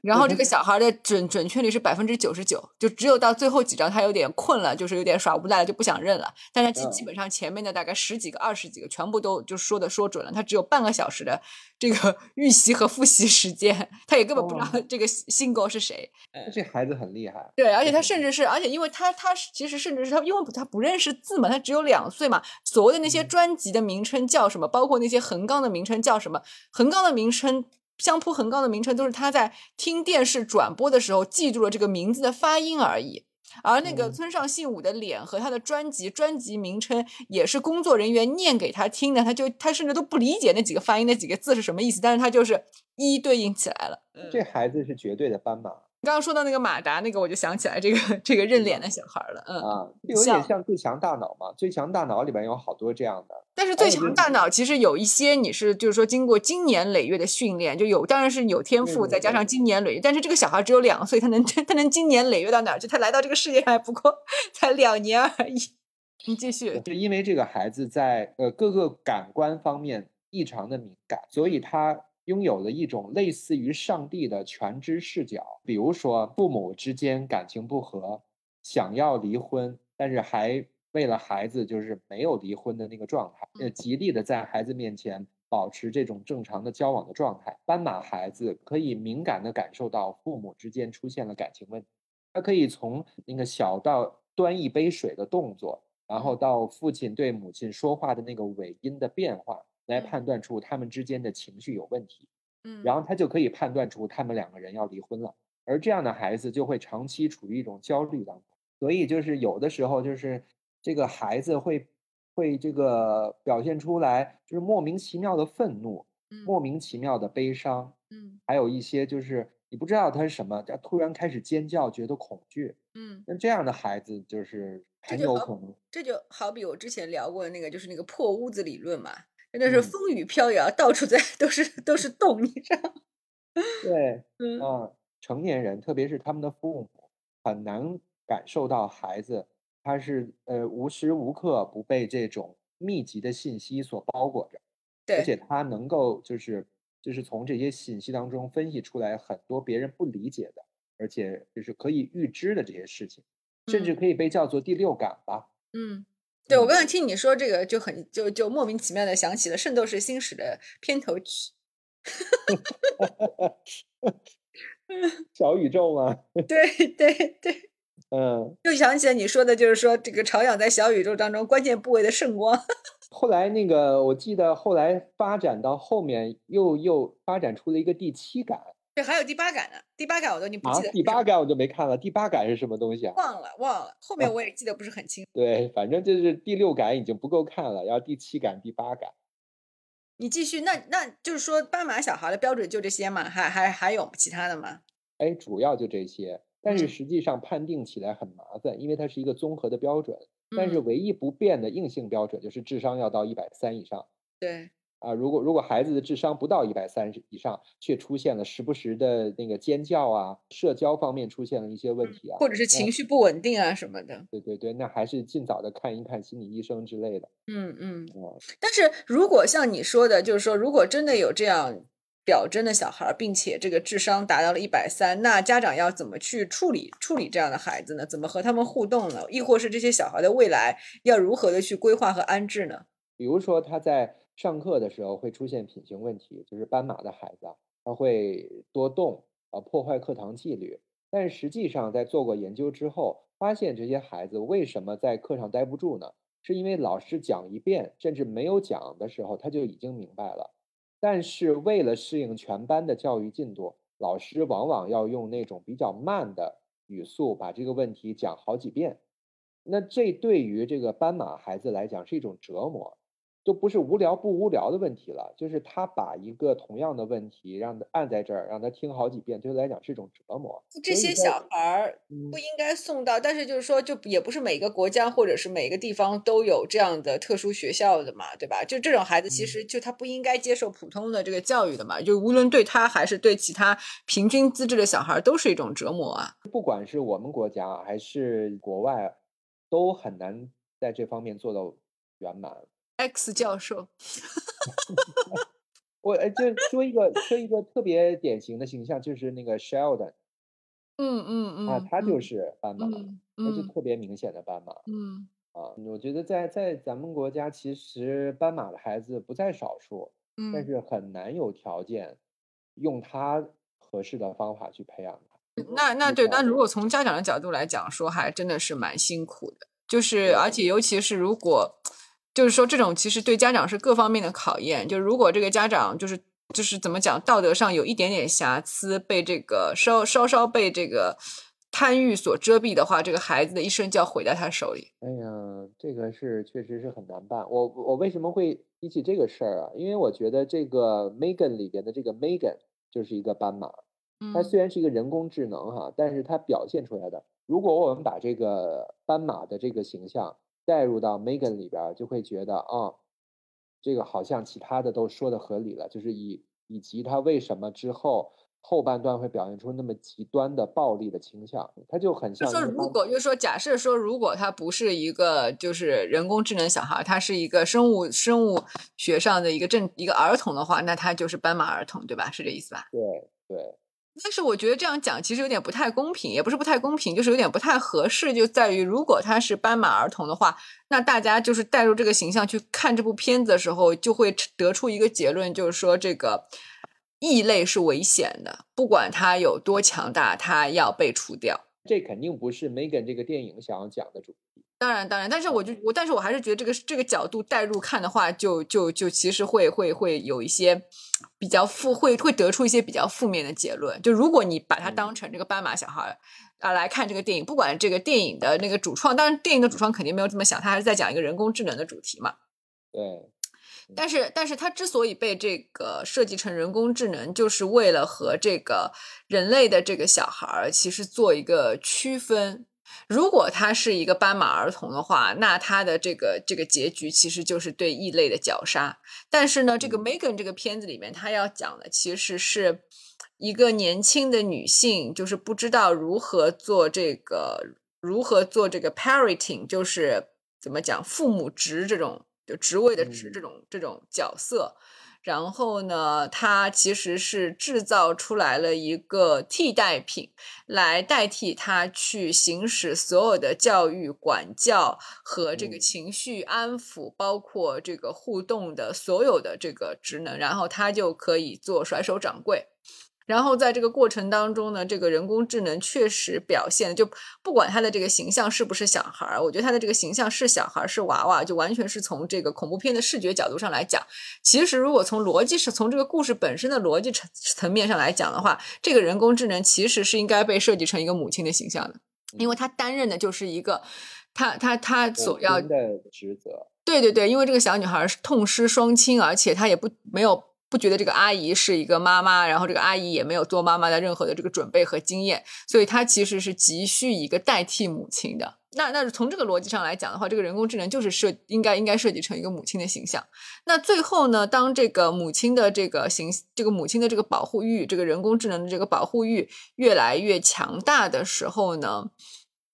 然后这个小孩的准准确率是百分之九十九，就只有到最后几张他有点困了，就是有点耍无赖了，就不想认了。但是基基本上前面的大概十几个、二十几个全部都就说的说准了，他只有半个小时的这个 预习和复习时间，他也根本不知道这个新狗是谁。这孩子很厉害。对，而且他甚至是，而且因为他他其实甚至是他，因为他不认识字嘛，他只有两岁嘛。所谓的那些专辑的名称叫什么，包括那些横纲的名称叫什么，横纲的名称。相扑横纲的名称都是他在听电视转播的时候记住了这个名字的发音而已，而那个村上信五的脸和他的专辑专辑名称也是工作人员念给他听的，他就他甚至都不理解那几个发音那几个字是什么意思，但是他就是一一对应起来了。这孩子是绝对的斑马，刚刚说到那个马达，那个我就想起来这个这个认脸的小孩了，嗯啊，有点像《最强大脑》嘛，《最强大脑》里边有好多这样的。但是《最强大脑》其实有一些你是就是说经过经年累月的训练，就有当然是有天赋，再加上经年累月。但是这个小孩只有两岁，他能他能经年累月到哪儿去？他来到这个世界上还不过才两年而已。你继续。是因为这个孩子在呃各个感官方面异常的敏感，所以他。拥有了一种类似于上帝的全知视角，比如说父母之间感情不和，想要离婚，但是还为了孩子就是没有离婚的那个状态，呃，极力的在孩子面前保持这种正常的交往的状态。斑马孩子可以敏感的感受到父母之间出现了感情问题，他可以从那个小到端一杯水的动作，然后到父亲对母亲说话的那个尾音的变化。来判断出他们之间的情绪有问题，嗯，然后他就可以判断出他们两个人要离婚了，而这样的孩子就会长期处于一种焦虑当中，所以就是有的时候就是这个孩子会会这个表现出来就是莫名其妙的愤怒，莫名其妙的悲伤，嗯，还有一些就是你不知道他是什么，他突然开始尖叫，觉得恐惧，嗯，那这样的孩子就是很有可能，这就好比我之前聊过的那个就是那个破屋子理论嘛。真的是风雨飘摇，到处在都是都是洞，你知道？对，嗯，成年人，特别是他们的父母，很难感受到孩子他是呃无时无刻不被这种密集的信息所包裹着，对，而且他能够就是就是从这些信息当中分析出来很多别人不理解的，而且就是可以预知的这些事情，甚至可以被叫做第六感吧，嗯。对，我刚才听你说这个，就很就就莫名其妙的想起了《圣斗士星矢》的片头曲，小宇宙吗？对对对，嗯，又想起了你说的，就是说这个朝阳在小宇宙当中关键部位的圣光。后来那个，我记得后来发展到后面，又又发展出了一个第七感。对，还有第八感呢。第八感我都你不记得。第八感我就没看了。第八感是什么东西啊？忘了，忘了。后面我也记得不是很清。对，反正就是第六感已经不够看了，要第七感、第八感。你继续，那那就是说斑马小孩的标准就这些吗？还还还有其他的吗？哎，主要就这些。但是实际上判定起来很麻烦，因为它是一个综合的标准。但是唯一不变的硬性标准就是智商要到一百三以上。对。啊，如果如果孩子的智商不到一百三十以上，却出现了时不时的那个尖叫啊，社交方面出现了一些问题啊，或者是情绪不稳定啊什么的，对对对，那还是尽早的看一看心理医生之类的。嗯嗯。但是如果像你说的，就是说，如果真的有这样表征的小孩，并且这个智商达到了一百三，那家长要怎么去处理处理这样的孩子呢？怎么和他们互动呢？亦或是这些小孩的未来要如何的去规划和安置呢？比如说他在。上课的时候会出现品行问题，就是斑马的孩子，他会多动，啊，破坏课堂纪律。但实际上，在做过研究之后，发现这些孩子为什么在课上待不住呢？是因为老师讲一遍，甚至没有讲的时候，他就已经明白了。但是为了适应全班的教育进度，老师往往要用那种比较慢的语速把这个问题讲好几遍。那这对于这个斑马孩子来讲是一种折磨。都不是无聊不无聊的问题了，就是他把一个同样的问题让他按在这儿，让他听好几遍，对他来讲是一种折磨。这些小孩儿不应该送到，但是就是说，就也不是每个国家或者是每个地方都有这样的特殊学校的嘛，对吧？就这种孩子，其实就他不应该接受普通的这个教育的嘛，就无论对他还是对其他平均资质的小孩，都是一种折磨啊。不管是我们国家还是国外，都很难在这方面做到圆满。X 教授，我哎，就说一个说一个特别典型的形象，就是那个 Sheldon，嗯嗯嗯，啊，他就是斑马，他就特别明显的斑马，嗯啊，我觉得在在咱们国家，其实斑马的孩子不在少数，但是很难有条件用他合适的方法去培养他。那那对，那如果从家长的角度来讲，说还真的是蛮辛苦的，就是而且尤其是如果。就是说，这种其实对家长是各方面的考验。就如果这个家长就是就是怎么讲，道德上有一点点瑕疵，被这个稍稍稍被这个贪欲所遮蔽的话，这个孩子的一生就要毁在他手里。哎呀，这个是确实是很难办。我我为什么会提起这个事儿啊？因为我觉得这个 Megan 里边的这个 Megan 就是一个斑马。它虽然是一个人工智能哈，但是它表现出来的，如果我们把这个斑马的这个形象带入到 Megan 里边，就会觉得啊，这个好像其他的都说的合理了，就是以以及他为什么之后。后半段会表现出那么极端的暴力的倾向，他就很像。说如果就是说，假设说，如果他不是一个就是人工智能小孩，他是一个生物生物学上的一个正一个儿童的话，那他就是斑马儿童，对吧？是这意思吧？对对。但是我觉得这样讲其实有点不太公平，也不是不太公平，就是有点不太合适，就在于如果他是斑马儿童的话，那大家就是带入这个形象去看这部片子的时候，就会得出一个结论，就是说这个。异类是危险的，不管它有多强大，它要被除掉。这肯定不是 Megan 这个电影想要讲的主。当然，当然，但是我就我，但是我还是觉得这个这个角度带入看的话，就就就其实会会会有一些比较负，会会得出一些比较负面的结论。就如果你把它当成这个斑马小孩啊来看这个电影，不管这个电影的那个主创，当然电影的主创肯定没有这么想，他还是在讲一个人工智能的主题嘛。对。但是，但是他之所以被这个设计成人工智能，就是为了和这个人类的这个小孩儿其实做一个区分。如果他是一个斑马儿童的话，那他的这个这个结局其实就是对异类的绞杀。但是呢，这个 Megan 这个片子里面，他要讲的其实是一个年轻的女性，就是不知道如何做这个，如何做这个 parenting，就是怎么讲父母职这种。就职位的职这种这种角色，然后呢，他其实是制造出来了一个替代品，来代替他去行使所有的教育、管教和这个情绪安抚，包括这个互动的所有的这个职能，然后他就可以做甩手掌柜。然后在这个过程当中呢，这个人工智能确实表现，就不管他的这个形象是不是小孩儿，我觉得他的这个形象是小孩儿是娃娃，就完全是从这个恐怖片的视觉角度上来讲。其实如果从逻辑是从这个故事本身的逻辑层层面上来讲的话，这个人工智能其实是应该被设计成一个母亲的形象的，因为他担任的就是一个他他他所要的职责。对对对，因为这个小女孩是痛失双亲，而且她也不没有。不觉得这个阿姨是一个妈妈，然后这个阿姨也没有做妈妈的任何的这个准备和经验，所以她其实是急需一个代替母亲的。那那从这个逻辑上来讲的话，这个人工智能就是设应该应该设计成一个母亲的形象。那最后呢，当这个母亲的这个形，这个母亲的这个保护欲，这个人工智能的这个保护欲越来越强大的时候呢，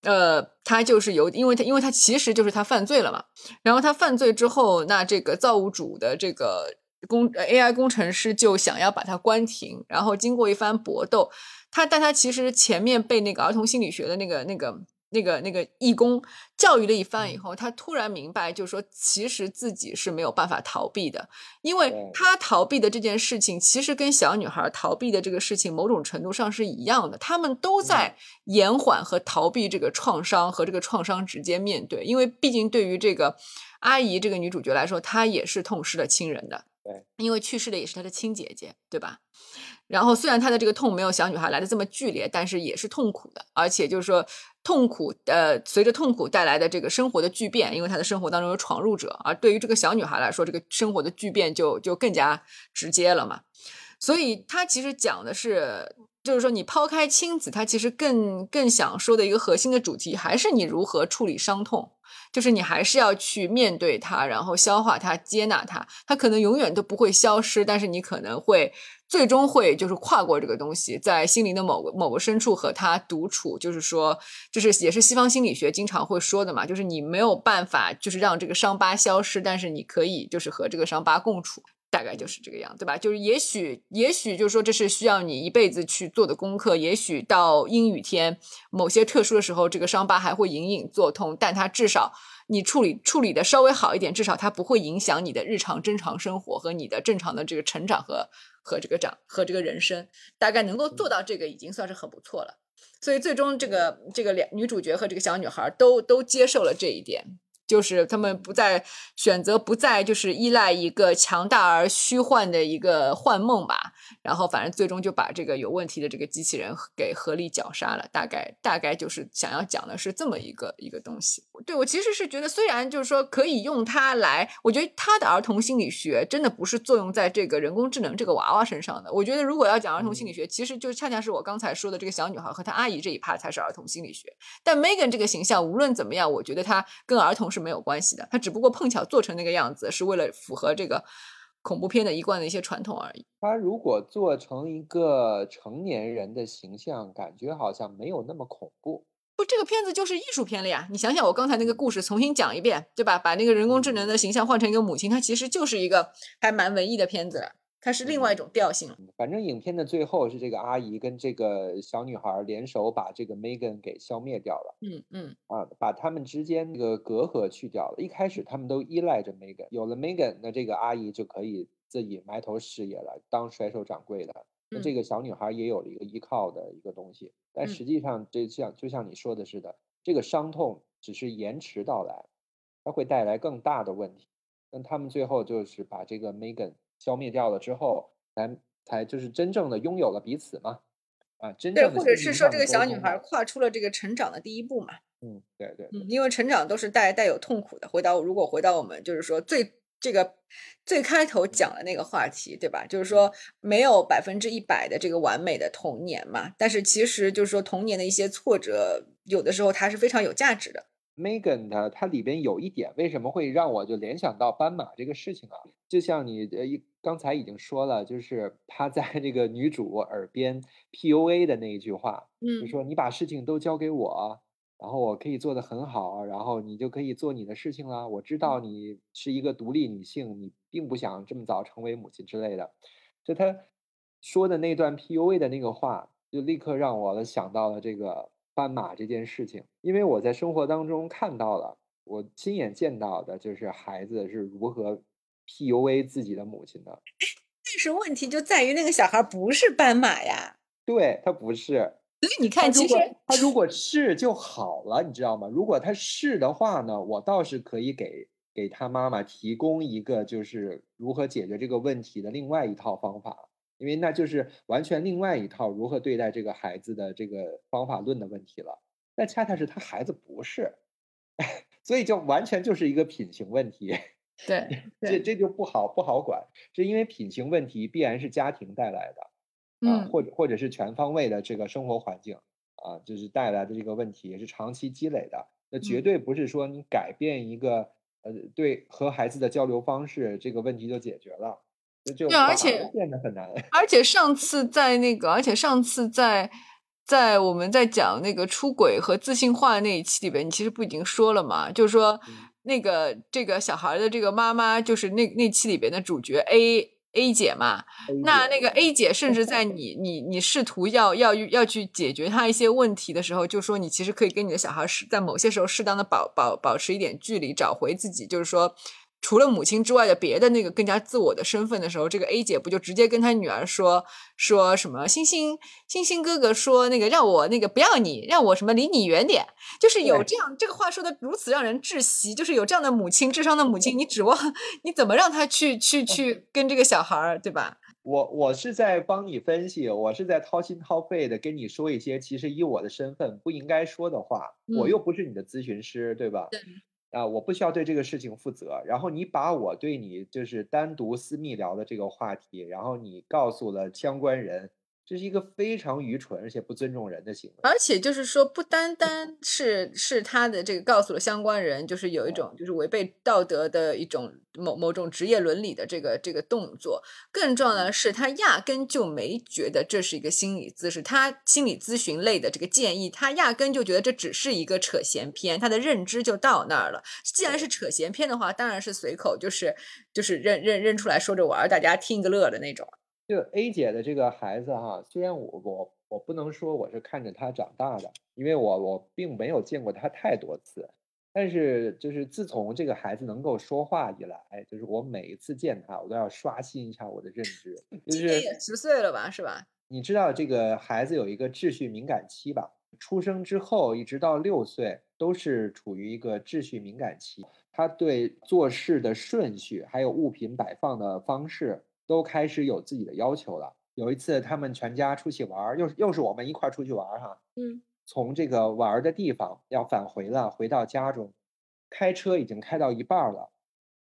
呃，他就是有，因为他因为他其实就是他犯罪了嘛。然后他犯罪之后，那这个造物主的这个。工 AI 工程师就想要把它关停，然后经过一番搏斗，他但他其实前面被那个儿童心理学的那个那个那个那个义工教育了一番以后，他突然明白，就是说其实自己是没有办法逃避的，因为他逃避的这件事情，其实跟小女孩逃避的这个事情某种程度上是一样的，他们都在延缓和逃避这个创伤和这个创伤直接面对，因为毕竟对于这个阿姨这个女主角来说，她也是痛失了亲人的。对，因为去世的也是他的亲姐姐，对吧？然后虽然他的这个痛没有小女孩来的这么剧烈，但是也是痛苦的，而且就是说痛苦，呃，随着痛苦带来的这个生活的巨变，因为他的生活当中有闯入者，而对于这个小女孩来说，这个生活的巨变就就更加直接了嘛。所以他其实讲的是，就是说你抛开亲子，他其实更更想说的一个核心的主题，还是你如何处理伤痛。就是你还是要去面对它，然后消化它，接纳它。它可能永远都不会消失，但是你可能会最终会就是跨过这个东西，在心灵的某个某个深处和它独处。就是说，就是也是西方心理学经常会说的嘛，就是你没有办法就是让这个伤疤消失，但是你可以就是和这个伤疤共处。大概就是这个样，对吧？就是也许，也许就是说，这是需要你一辈子去做的功课。也许到阴雨天，某些特殊的时候，这个伤疤还会隐隐作痛，但它至少你处理处理的稍微好一点，至少它不会影响你的日常正常生活和你的正常的这个成长和和这个长和这个人生。大概能够做到这个，已经算是很不错了。所以最终，这个这个两女主角和这个小女孩都都接受了这一点。就是他们不再选择，不再就是依赖一个强大而虚幻的一个幻梦吧，然后反正最终就把这个有问题的这个机器人给合力绞杀了。大概大概就是想要讲的是这么一个一个东西。对我其实是觉得，虽然就是说可以用它来，我觉得它的儿童心理学真的不是作用在这个人工智能这个娃娃身上的。我觉得如果要讲儿童心理学，其实就恰恰是我刚才说的这个小女孩和她阿姨这一趴才是儿童心理学。但 Megan 这个形象无论怎么样，我觉得她跟儿童是没有关系的，它只不过碰巧做成那个样子，是为了符合这个恐怖片的一贯的一些传统而已。它如果做成一个成年人的形象，感觉好像没有那么恐怖。不，这个片子就是艺术片了呀！你想想，我刚才那个故事重新讲一遍，对吧？把那个人工智能的形象换成一个母亲，它其实就是一个还蛮文艺的片子，它是另外一种调性。反正影片的最后是这个阿姨跟这个小女孩联手把这个 Megan 给消灭掉了。嗯嗯啊，把他们之间这个隔阂去掉了。一开始他们都依赖着 Megan，有了 Megan，那这个阿姨就可以自己埋头事业了，当甩手掌柜的。那这个小女孩也有了一个依靠的一个东西，但实际上，这像就像你说的似的，这个伤痛只是延迟到来，它会带来更大的问题。那他们最后就是把这个 Megan 消灭掉了之后，才才就是真正的拥有了彼此嘛？啊，真正的或者是说这个小女孩跨出了这个成长的第一步嘛？嗯，对对，嗯，因为成长都是带带有痛苦的。回到如果回到我们就是说最。这个最开头讲的那个话题，对吧？就是说没有百分之一百的这个完美的童年嘛，但是其实就是说童年的一些挫折，有的时候它是非常有价值的。Megan 呢，它里边有一点，为什么会让我就联想到斑马这个事情啊？就像你呃一刚才已经说了，就是他在这个女主耳边 PUA 的那一句话，嗯，就说你把事情都交给我。然后我可以做得很好，然后你就可以做你的事情了。我知道你是一个独立女性，你并不想这么早成为母亲之类的。就他说的那段 PUA 的那个话，就立刻让我想到了这个斑马这件事情。因为我在生活当中看到了，我亲眼见到的就是孩子是如何 PUA 自己的母亲的。但是问题就在于那个小孩不是斑马呀。对他不是。所以你看，其实他如果是就好了，你知道吗？如果他是的话呢，我倒是可以给给他妈妈提供一个就是如何解决这个问题的另外一套方法，因为那就是完全另外一套如何对待这个孩子的这个方法论的问题了。那恰恰是他孩子不是，所以就完全就是一个品行问题。对，这这就不好不好管，是因为品行问题必然是家庭带来的。啊，或者或者是全方位的这个生活环境啊，就是带来的这个问题也是长期积累的。那绝对不是说你改变一个呃对和孩子的交流方式，这个问题就解决了。那就而且变得很难。而且上次在那个，而且上次在在我们在讲那个出轨和自信化那一期里边，你其实不已经说了嘛？就是说那个这个小孩的这个妈妈，就是那那期里边的主角 A。A 姐嘛，那那个 A 姐甚至在 你你你试图要要要去解决她一些问题的时候，就说你其实可以跟你的小孩适在某些时候适当的保保保持一点距离，找回自己，就是说。除了母亲之外的别的那个更加自我的身份的时候，这个 A 姐不就直接跟她女儿说说什么？星星星星哥哥说那个让我那个不要你，让我什么离你远点，就是有这样这个话说的如此让人窒息，就是有这样的母亲智商的母亲，你指望你怎么让她去去去跟这个小孩儿，对吧？我我是在帮你分析，我是在掏心掏肺的跟你说一些其实以我的身份不应该说的话，我又不是你的咨询师，对吧？啊，我不需要对这个事情负责。然后你把我对你就是单独私密聊的这个话题，然后你告诉了相关人。这是一个非常愚蠢而且不尊重人的行为，而且就是说，不单单是是他的这个告诉了相关人，就是有一种就是违背道德的一种某某种职业伦理的这个这个动作。更重要的是，他压根就没觉得这是一个心理咨询，他心理咨询类的这个建议，他压根就觉得这只是一个扯闲篇，他的认知就到那儿了。既然是扯闲篇的话，当然是随口就是就是认认认出来说着玩，大家听个乐的那种。就 A 姐的这个孩子哈，虽然我我我不能说我是看着他长大的，因为我我并没有见过他太多次，但是就是自从这个孩子能够说话以来，就是我每一次见他，我都要刷新一下我的认知。就是十岁了吧，是吧？你知道这个孩子有一个秩序敏感期吧？出生之后一直到六岁都是处于一个秩序敏感期，他对做事的顺序还有物品摆放的方式。都开始有自己的要求了。有一次，他们全家出去玩，又又是我们一块出去玩哈。嗯，从这个玩的地方要返回了，回到家中，开车已经开到一半了，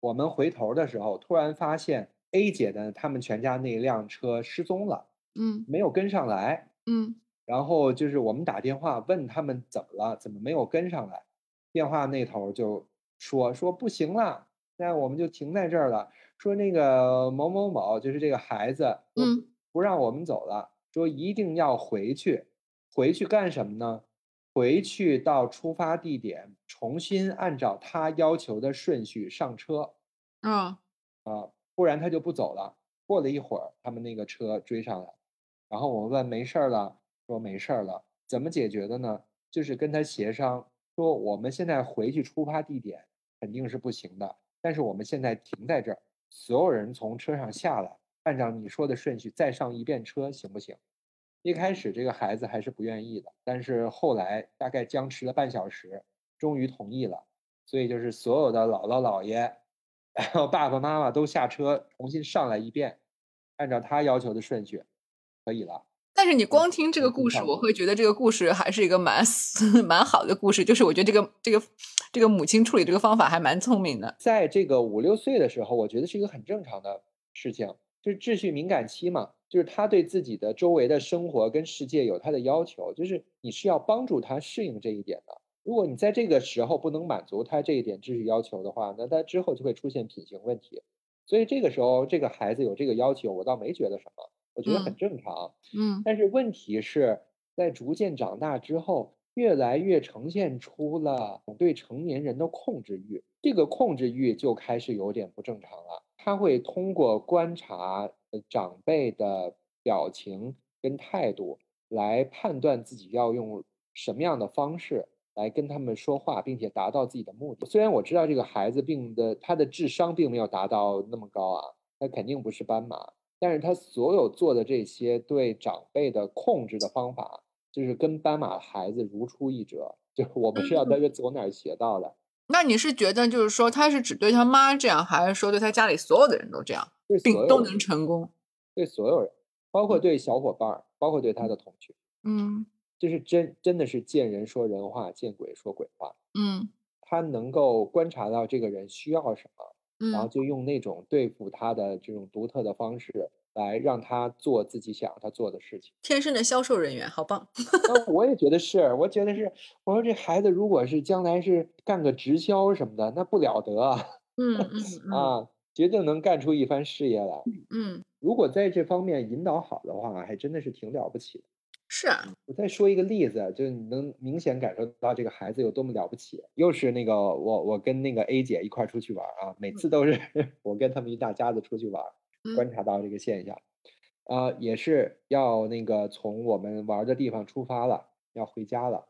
我们回头的时候，突然发现 A 姐的他们全家那辆车失踪了，嗯没有跟上来。嗯然后就是我们打电话问他们怎么了，怎么没有跟上来？电话那头就说说不行了，那我们就停在这儿了。说那个某某某就是这个孩子，嗯不让我们走了，说一定要回去。回去干什么呢？回去到出发地点，重新按照他要求的顺序上车。啊不然他就不走了。过了一会儿，他们那个车追上来，然后我们问没事儿了，说没事儿了，怎么解决的呢？就是跟他协商，说我们现在回去出发地点肯定是不行的，但是我们现在停在这儿，所有人从车上下来，按照你说的顺序再上一遍车，行不行？一开始这个孩子还是不愿意的，但是后来大概僵持了半小时，终于同意了。所以就是所有的姥姥姥爷，然后爸爸妈妈都下车重新上来一遍，按照他要求的顺序，可以了。但是你光听这个嗯故事，我会觉得这个故事还是一个蛮 蛮好的故事。就是我觉得这个这个这个母亲处理这个方法还蛮聪明的。在这个五六岁的时候，我觉得是一个很正常的事情，就是秩序敏感期嘛，就是他对自己的周围的生活跟世界有他的要求，就是你是要帮助他适应这一点的。如果你在这个时候不能满足他这一点秩序要求的话，那他之后就会出现品行问题。所以这个时候，这个孩子有这个要求，我倒没觉得什么，我觉得很嗯正常。嗯但是问题是在逐渐长大之后，越来越呈现出了对成年人的控制欲，这个控制欲就开始有点不正常了。他会通过观察呃长辈的表情跟态度来判断自己要用什么样的方式来跟他们说话，并且达到自己的目的。虽然我知道这个孩子并的他的智商并没有达到那么高啊，他肯定不是斑马，但是他所有做的这些对长辈的控制的方法，就是跟斑马孩子如出一辙。就我不知道他是从哪儿学到的，那你是觉得就是说他是只对他妈这样，还是说对他家里所有的人都这样，并都能成功？对所有人，包括对小伙伴儿，包括对他的同学，嗯就是真真的是见人说人话，见鬼说鬼话。嗯他能够观察到这个人需要什么，然后嗯就用那种对付他的这种独特的方式来让他做自己想让他做的事情。天生的销售人员，好棒。那 我也觉得是，我觉得是，我说这孩子如果是将来是干个直销什么的，那不了得啊，嗯 嗯嗯啊，绝对能干出一番事业来。嗯，如果在这方面引导好的话，还真的是挺了不起的。是啊，我再说一个例子，就是你能明显感受到这个孩子有多么了不起。又是那个我我跟那个 A 姐一块出去玩啊，每次都是 我跟他们一大家子出去玩观察到这个现象。啊、也是要那个从我们玩的地方出发了，要回家了，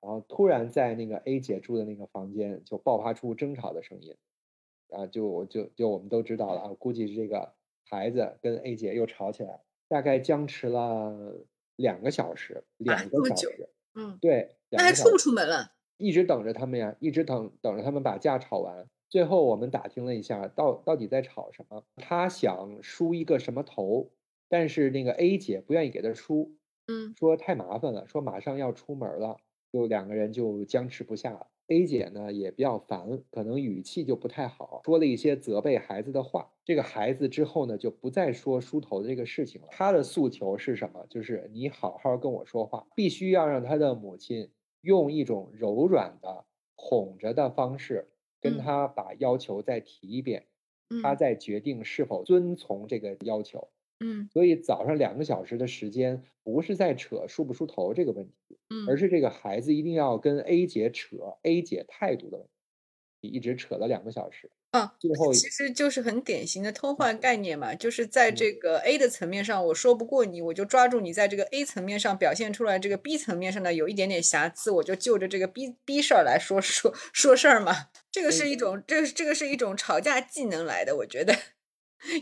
然后突然在那个 A 姐住的那个房间就爆发出争吵的声音，啊，就我就就我们都知道了啊，估计是这个孩子跟 A 姐又吵起来了，大概僵持了两个小时，两个小时，嗯，对，那还出不出门了？一直等着他们呀，一直等等着他们把架吵完。最后我们打听了一下，到到底在吵什么？他想梳一个什么头，但是那个 A 姐不愿意给他梳，嗯说太麻烦了，说马上要出门了，就两个人就僵持不下了。A 姐呢也比较烦，可能语气就不太好，说了一些责备孩子的话。这个孩子之后呢就不再说梳头的这个事情了。他的诉求是什么？就是你好好跟我说话，必须要让他的母亲用一种柔软的哄着的方式跟嗯他把要求再提一遍，他嗯再决定是否遵从这个要求。嗯所以早上两个小时的时间，不是在扯梳不梳头这个问题，嗯而嗯，是这个孩子一定要跟 A 姐扯 A 姐态度的问题，一直扯了两个小时，啊，最后其实就是很典型的 偷换概念嘛，就是在这嗯个 A 的层面上，我说不过你，我就抓住你在这个 A 层面上表现出来这个 B 层面上的有一点点瑕疵，我就就着这个 B B 事儿来说说说事儿嘛。这个是一种，这个这个是一种吵架技能来的，我觉得。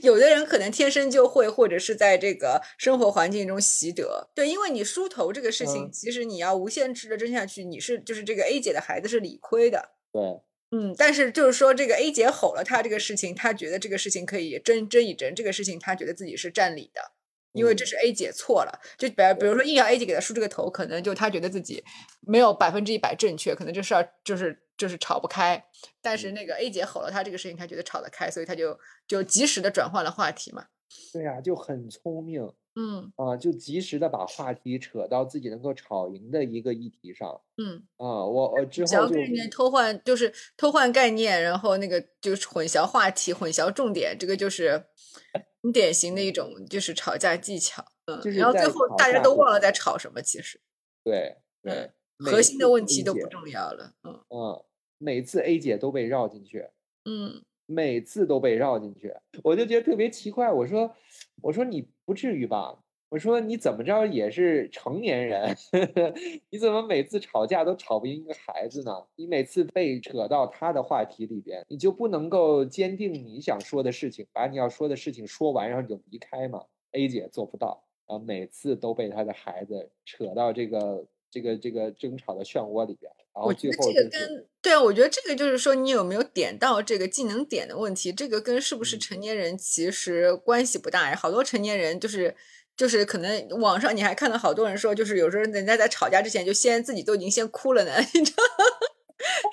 有的人可能天生就会，或者是在这个生活环境中习得。对，因为你梳头这个事情，嗯其实你要无限制的争下去，你是就是这个 A 姐的孩子是理亏的。对，嗯，但是就是说，这个 A 姐吼了他这个事情，他觉得这个事情可以争争一争，这个事情他觉得自己是占理的。因为这是 A 姐错了。就比比如说硬要 A 姐给她梳这个头，可能就她觉得自己没有百分之一百正确，可能这事儿就是就是吵不开。但是那个 A 姐吼了她这个事情，她觉得吵得开，所以她就就及时的转换了话题嘛。对呀，就很聪明。嗯啊，就及时的把话题扯到自己能够吵赢的一个议题上。嗯啊，我我之后就想要跟人家偷换，就是偷换概念，然后那个就是混淆话题、混淆重点，这个就是很典型的一种就是吵架技巧。嗯，就是然后最后大家都忘了在吵什么，其实对对嗯，核心的问题都不重要了。嗯嗯，每次 A 姐都被绕进去。嗯每次都被绕进去，我就觉得特别奇怪。我说，我说你不至于吧？我说你怎么着也是成年人，你怎么每次吵架都吵不赢一个孩子呢？你每次被扯到他的话题里边，你就不能够坚定你想说的事情，把你要说的事情说完，然后你就离开吗？A 姐做不到然后，每次都被他的孩子扯到这个这个这个争吵的漩涡里边，然后最后就是这个跟对啊，我觉得这个就是说你有没有点到这个技能点的问题，这个跟是不是嗯成年人其实关系不大。好多成年人就是就是可能网上你还看到好多人说，就是有时候人家在吵架之前就先自己都已经先哭了呢，你知道吗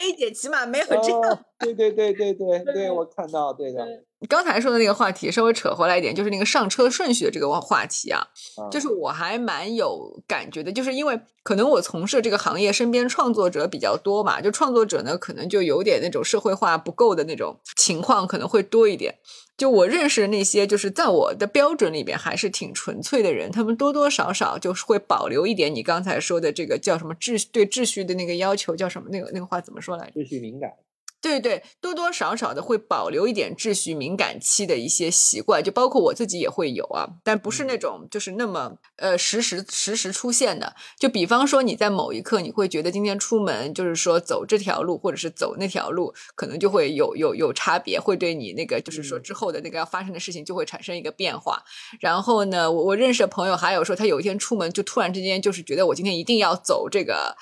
？A 姐起码没有这样。哦，对对对对对 对对，我看到，对的，你刚才说的那个话题稍微扯回来一点，就是那个上车顺序的这个话话题啊，啊就是我还蛮有感觉的，就是因为可能我从事这个行业，身边创作者比较多嘛，就创作者呢，可能就有点那种社会化不够的那种情况，可能会多一点。就我认识的那些，就是在我的标准里边还是挺纯粹的人，他们多多少少就是会保留一点你刚才说的这个叫什么秩序对秩序的那个要求，叫什么那个那个话怎么说来着？秩序敏感。对对，多多少少的会保留一点秩序敏感期的一些习惯，就包括我自己也会有啊，但不是那种就是那么呃时时时时出现的。就比方说你在某一刻，你会觉得今天出门就是说走这条路或者是走那条路，可能就会有有有差别，会对你那个就是说嗯之后的那个要发生的事情就会产生一个变化。然后呢，我我认识的朋友还有说，他有一天出门就突然之间就是觉得我今天一定要走这个。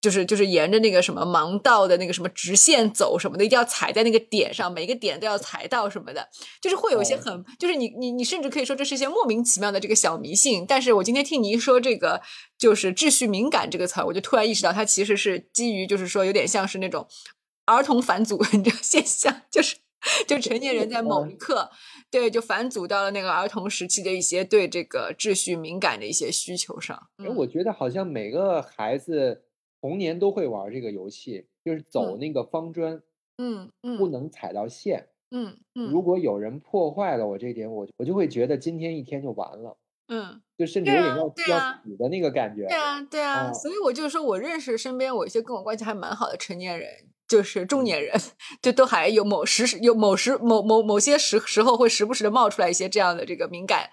就是就是沿着那个什么盲道的那个什么直线走什么的，一定要踩在那个点上，每个点都要踩到什么的，就是会有一些哦很，就是你你你甚至可以说这是一些莫名其妙的这个小迷信。但是我今天听你一说这个就是秩序敏感这个词儿，我就突然意识到它其实是基于就是说有点像是那种儿童返祖 你知道现象，就是就成年人在某一刻。对，就返祖到了那个儿童时期的一些对这个秩序敏感的一些需求上。我觉得好像每个孩子童年都会玩这个游戏，就是走那个方砖，嗯嗯不能踩到线。嗯嗯如果有人破坏了我这点，我我就会觉得今天一天就完了，嗯。就甚至有点要要死的那个感觉。对啊，对啊，哦所以我就说，我认识身边我一些跟我关系还蛮好的成年人，就是中年人，就都还有某时有某时某某某些时时候会时不时的冒出来一些这样的这个敏感、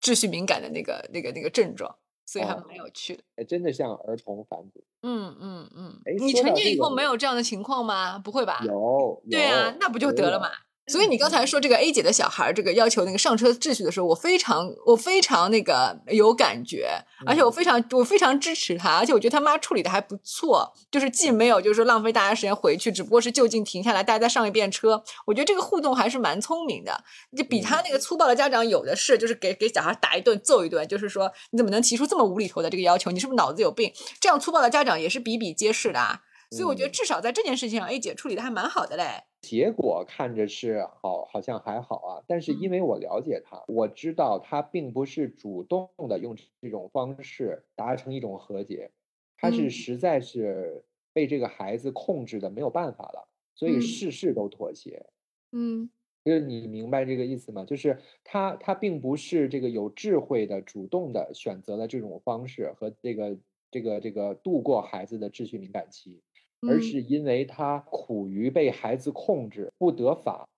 秩序敏感的那个那个那个症状，所以还哦蛮有趣的。哎，真的像儿童返祖。嗯嗯嗯哎，你成年以后没有这样的情况吗？不会吧？有，对啊，那不就得了嘛？所以你刚才说这个 A 姐的小孩儿，这个要求那个上车秩序的时候，我非常我非常那个有感觉，而且我嗯非常我非常支持他，而且我觉得他妈处理的还不错，就是既没有就是说浪费大家时间回去，只不过是就近停下来，大家再上一遍车。我觉得这个互动还是蛮聪明的，就比他那个粗暴的家长有的是，就是给给小孩打一顿揍一顿，就是说你怎么能提出这么无厘头的这个要求？你是不是脑子有病？这样粗暴的家长也是比比皆是的啊。所以我觉得嗯至少在这件事情上，A 姐处理的还蛮好的嘞。结果看着是好，好像还好啊。但是因为我了解他，我知道他并不是主动的用这种方式达成一种和解，他是嗯实在是被这个孩子控制的没有办法了，所以嗯事事都妥协。嗯就是你明白这个意思吗？就是他他并不是这个有智慧的、主动的选择了这种方式和这个这个这个度过孩子的秩序敏感期，而嗯是因为他苦于被孩子控制，不得法，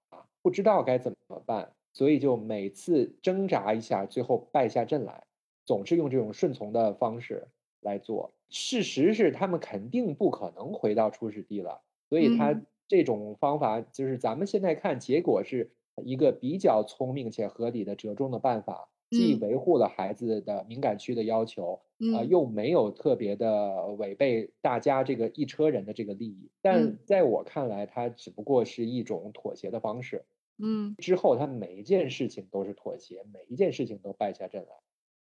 不知道该怎么办，所以就每次挣扎一下，最后败下阵来，总是用这种顺从的方式来做。事实是他们肯定不可能回到初始地了，所以他嗯这种方法就是咱们现在看结果是一个比较聪明且合理的折中的办法，既嗯维护了孩子的敏感区的要求，啊、嗯又没有特别的违背大家这个一车人的这个利益。但嗯在我看来，它只不过是一种妥协的方式。嗯之后他每一件事情都是妥协，每一件事情都败下阵来，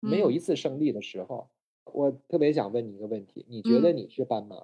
没有嗯一次胜利的时候。我特别想问你一个问题，你觉得嗯你是斑马？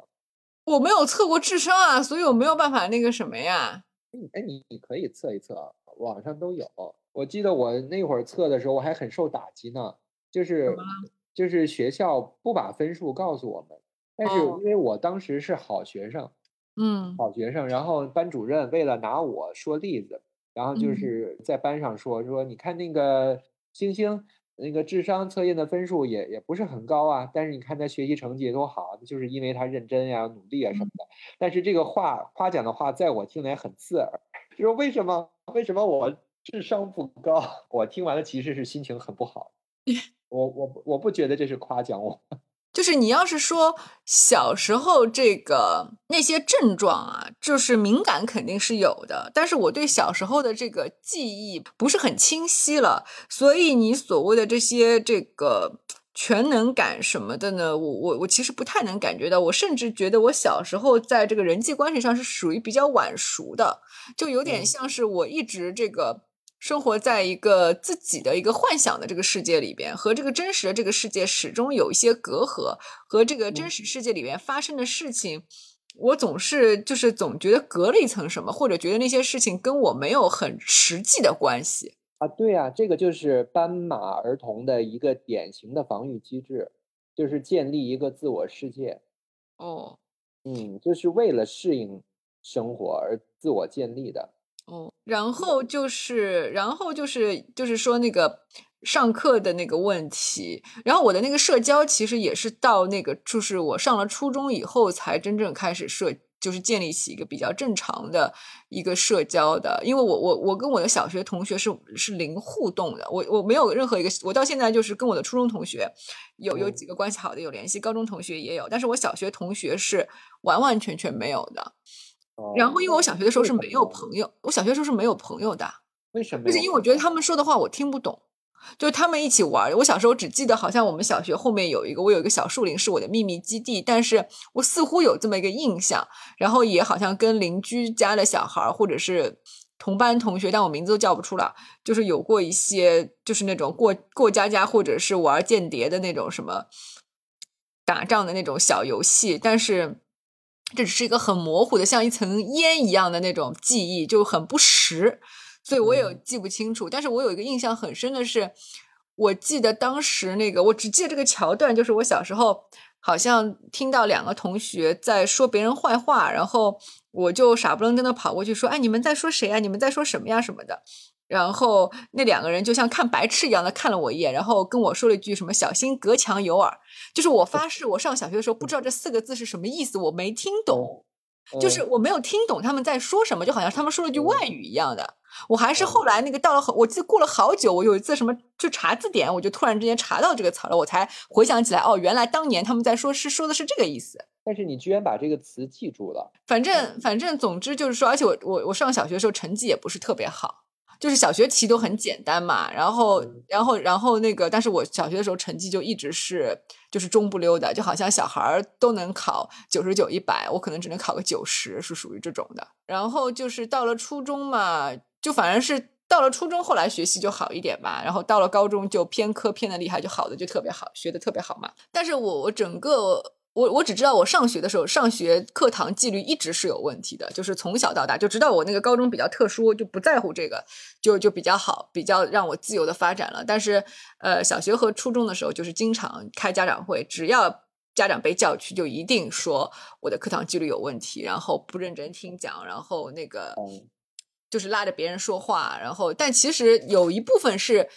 我没有测过智商啊，所以我没有办法那个什么呀。嗯哎，你你可以测一测啊，网上都有。我记得我那会儿测的时候，我还很受打击呢，就是就是学校不把分数告诉我们，但是哦。因为我当时是好学生，嗯。好学生，然后班主任为了拿我说例子，然后就嗯。是在班上说说，你看那个星星那个智商测验的分数也也不是很高啊，但是你看他学习成绩多好，就是因为他认真呀、努力啊什么的。但是这个话夸奖的话，在我听来很刺耳，就是为什么为什么我智商不高？我听完了其实是心情很不好。我我我不觉得这是夸奖我，就是你要是说小时候这个那些症状啊，就是敏感肯定是有的，但是我对小时候的这个记忆不是很清晰了，所以你所谓的这些这个全能感什么的呢，我我我其实不太能感觉到，我甚至觉得我小时候在这个人际关系上是属于比较晚熟的，就有点嗯像是我一直这个。生活在一个自己的一个幻想的这个世界里边，和这个真实的这个世界始终有一些隔阂，和这个真嗯实世界里面发生的事情，我总是就是总觉得隔了一层什么，或者觉得那些事情跟我没有很实际的关系。啊，对啊，这个就是斑马儿童的一个典型的防御机制，就是建立一个自我世界。哦嗯，就是为了适应生活而自我建立的。哦，然后就是，然后就是，就是说那个上课的那个问题，然后我的那个社交其实也是到那个，就是我上了初中以后才真正开始社，就是建立起一个比较正常的一个社交的，因为我我我跟我的小学同学是是零互动的，我我没有任何一个，我到现在就是跟我的初中同学有有嗯几个关系好的有联系，高中同学也有，但是我小学同学是完完全全没有的。然哦后，因为我小学的时候是没有朋友，我小学的时候是没有朋友的，为什么？就是因为我觉得他们说的话我听不懂，就是他们一起玩。我小时候只记得好像我们小学后面有一个，我有一个小树林是我的秘密基地，但是我似乎有这么一个印象，然后也好像跟邻居家的小孩或者是同班同学，但我名字都叫不出来，就是有过一些就是那种过过家家或者是玩间谍的那种什么打仗的那种小游戏，但是。这只是一个很模糊的，像一层烟一样的那种记忆，就很不实，所以我也嗯记不清楚。但是我有一个印象很深的是，我记得当时那个，我只记得这个桥段，就是我小时候好像听到两个同学在说别人坏话，然后我就傻不愣登的跑过去说：“哎，你们在说谁呀？你们在说什么呀？什么的。”然后那两个人就像看白痴一样的看了我一眼，然后跟我说了一句什么“小心隔墙有耳”。就是我发誓，我上小学的时候不知道这四个字是什么意思，我没听懂。就是我没有听懂他们在说什么，就好像他们说了句外语一样的。我还是后来那个到了，我记得过了好久，我有一次什么就查字典，我就突然之间查到这个词了，我才回想起来，哦，原来当年他们在说是说的是这个意思。但是你居然把这个词记住了。反正反正总之就是说，而且我我我上小学的时候成绩也不是特别好。就是小学题都很简单嘛，然后，然后，然后那个，但是我小学的时候成绩就一直是就是中不溜的，就好像小孩儿都能考九十九、一百，我可能只能考个九十，是属于这种的。然后就是到了初中嘛，就反正是到了初中，后来学习就好一点吧，然后到了高中就偏科偏的厉害，就好的就特别好，学的特别好嘛。但是我我整个。我我只知道我上学的时候，上学课堂纪律一直是有问题的，就是从小到大，就直到我那个高中比较特殊，就不在乎这个，就就比较好，比较让我自由的发展了。但是，呃，小学和初中的时候，就是经常开家长会，只要家长被叫去，就一定说我的课堂纪律有问题，然后不认真听讲，然后那个就是拉着别人说话，然后但其实有一部分是。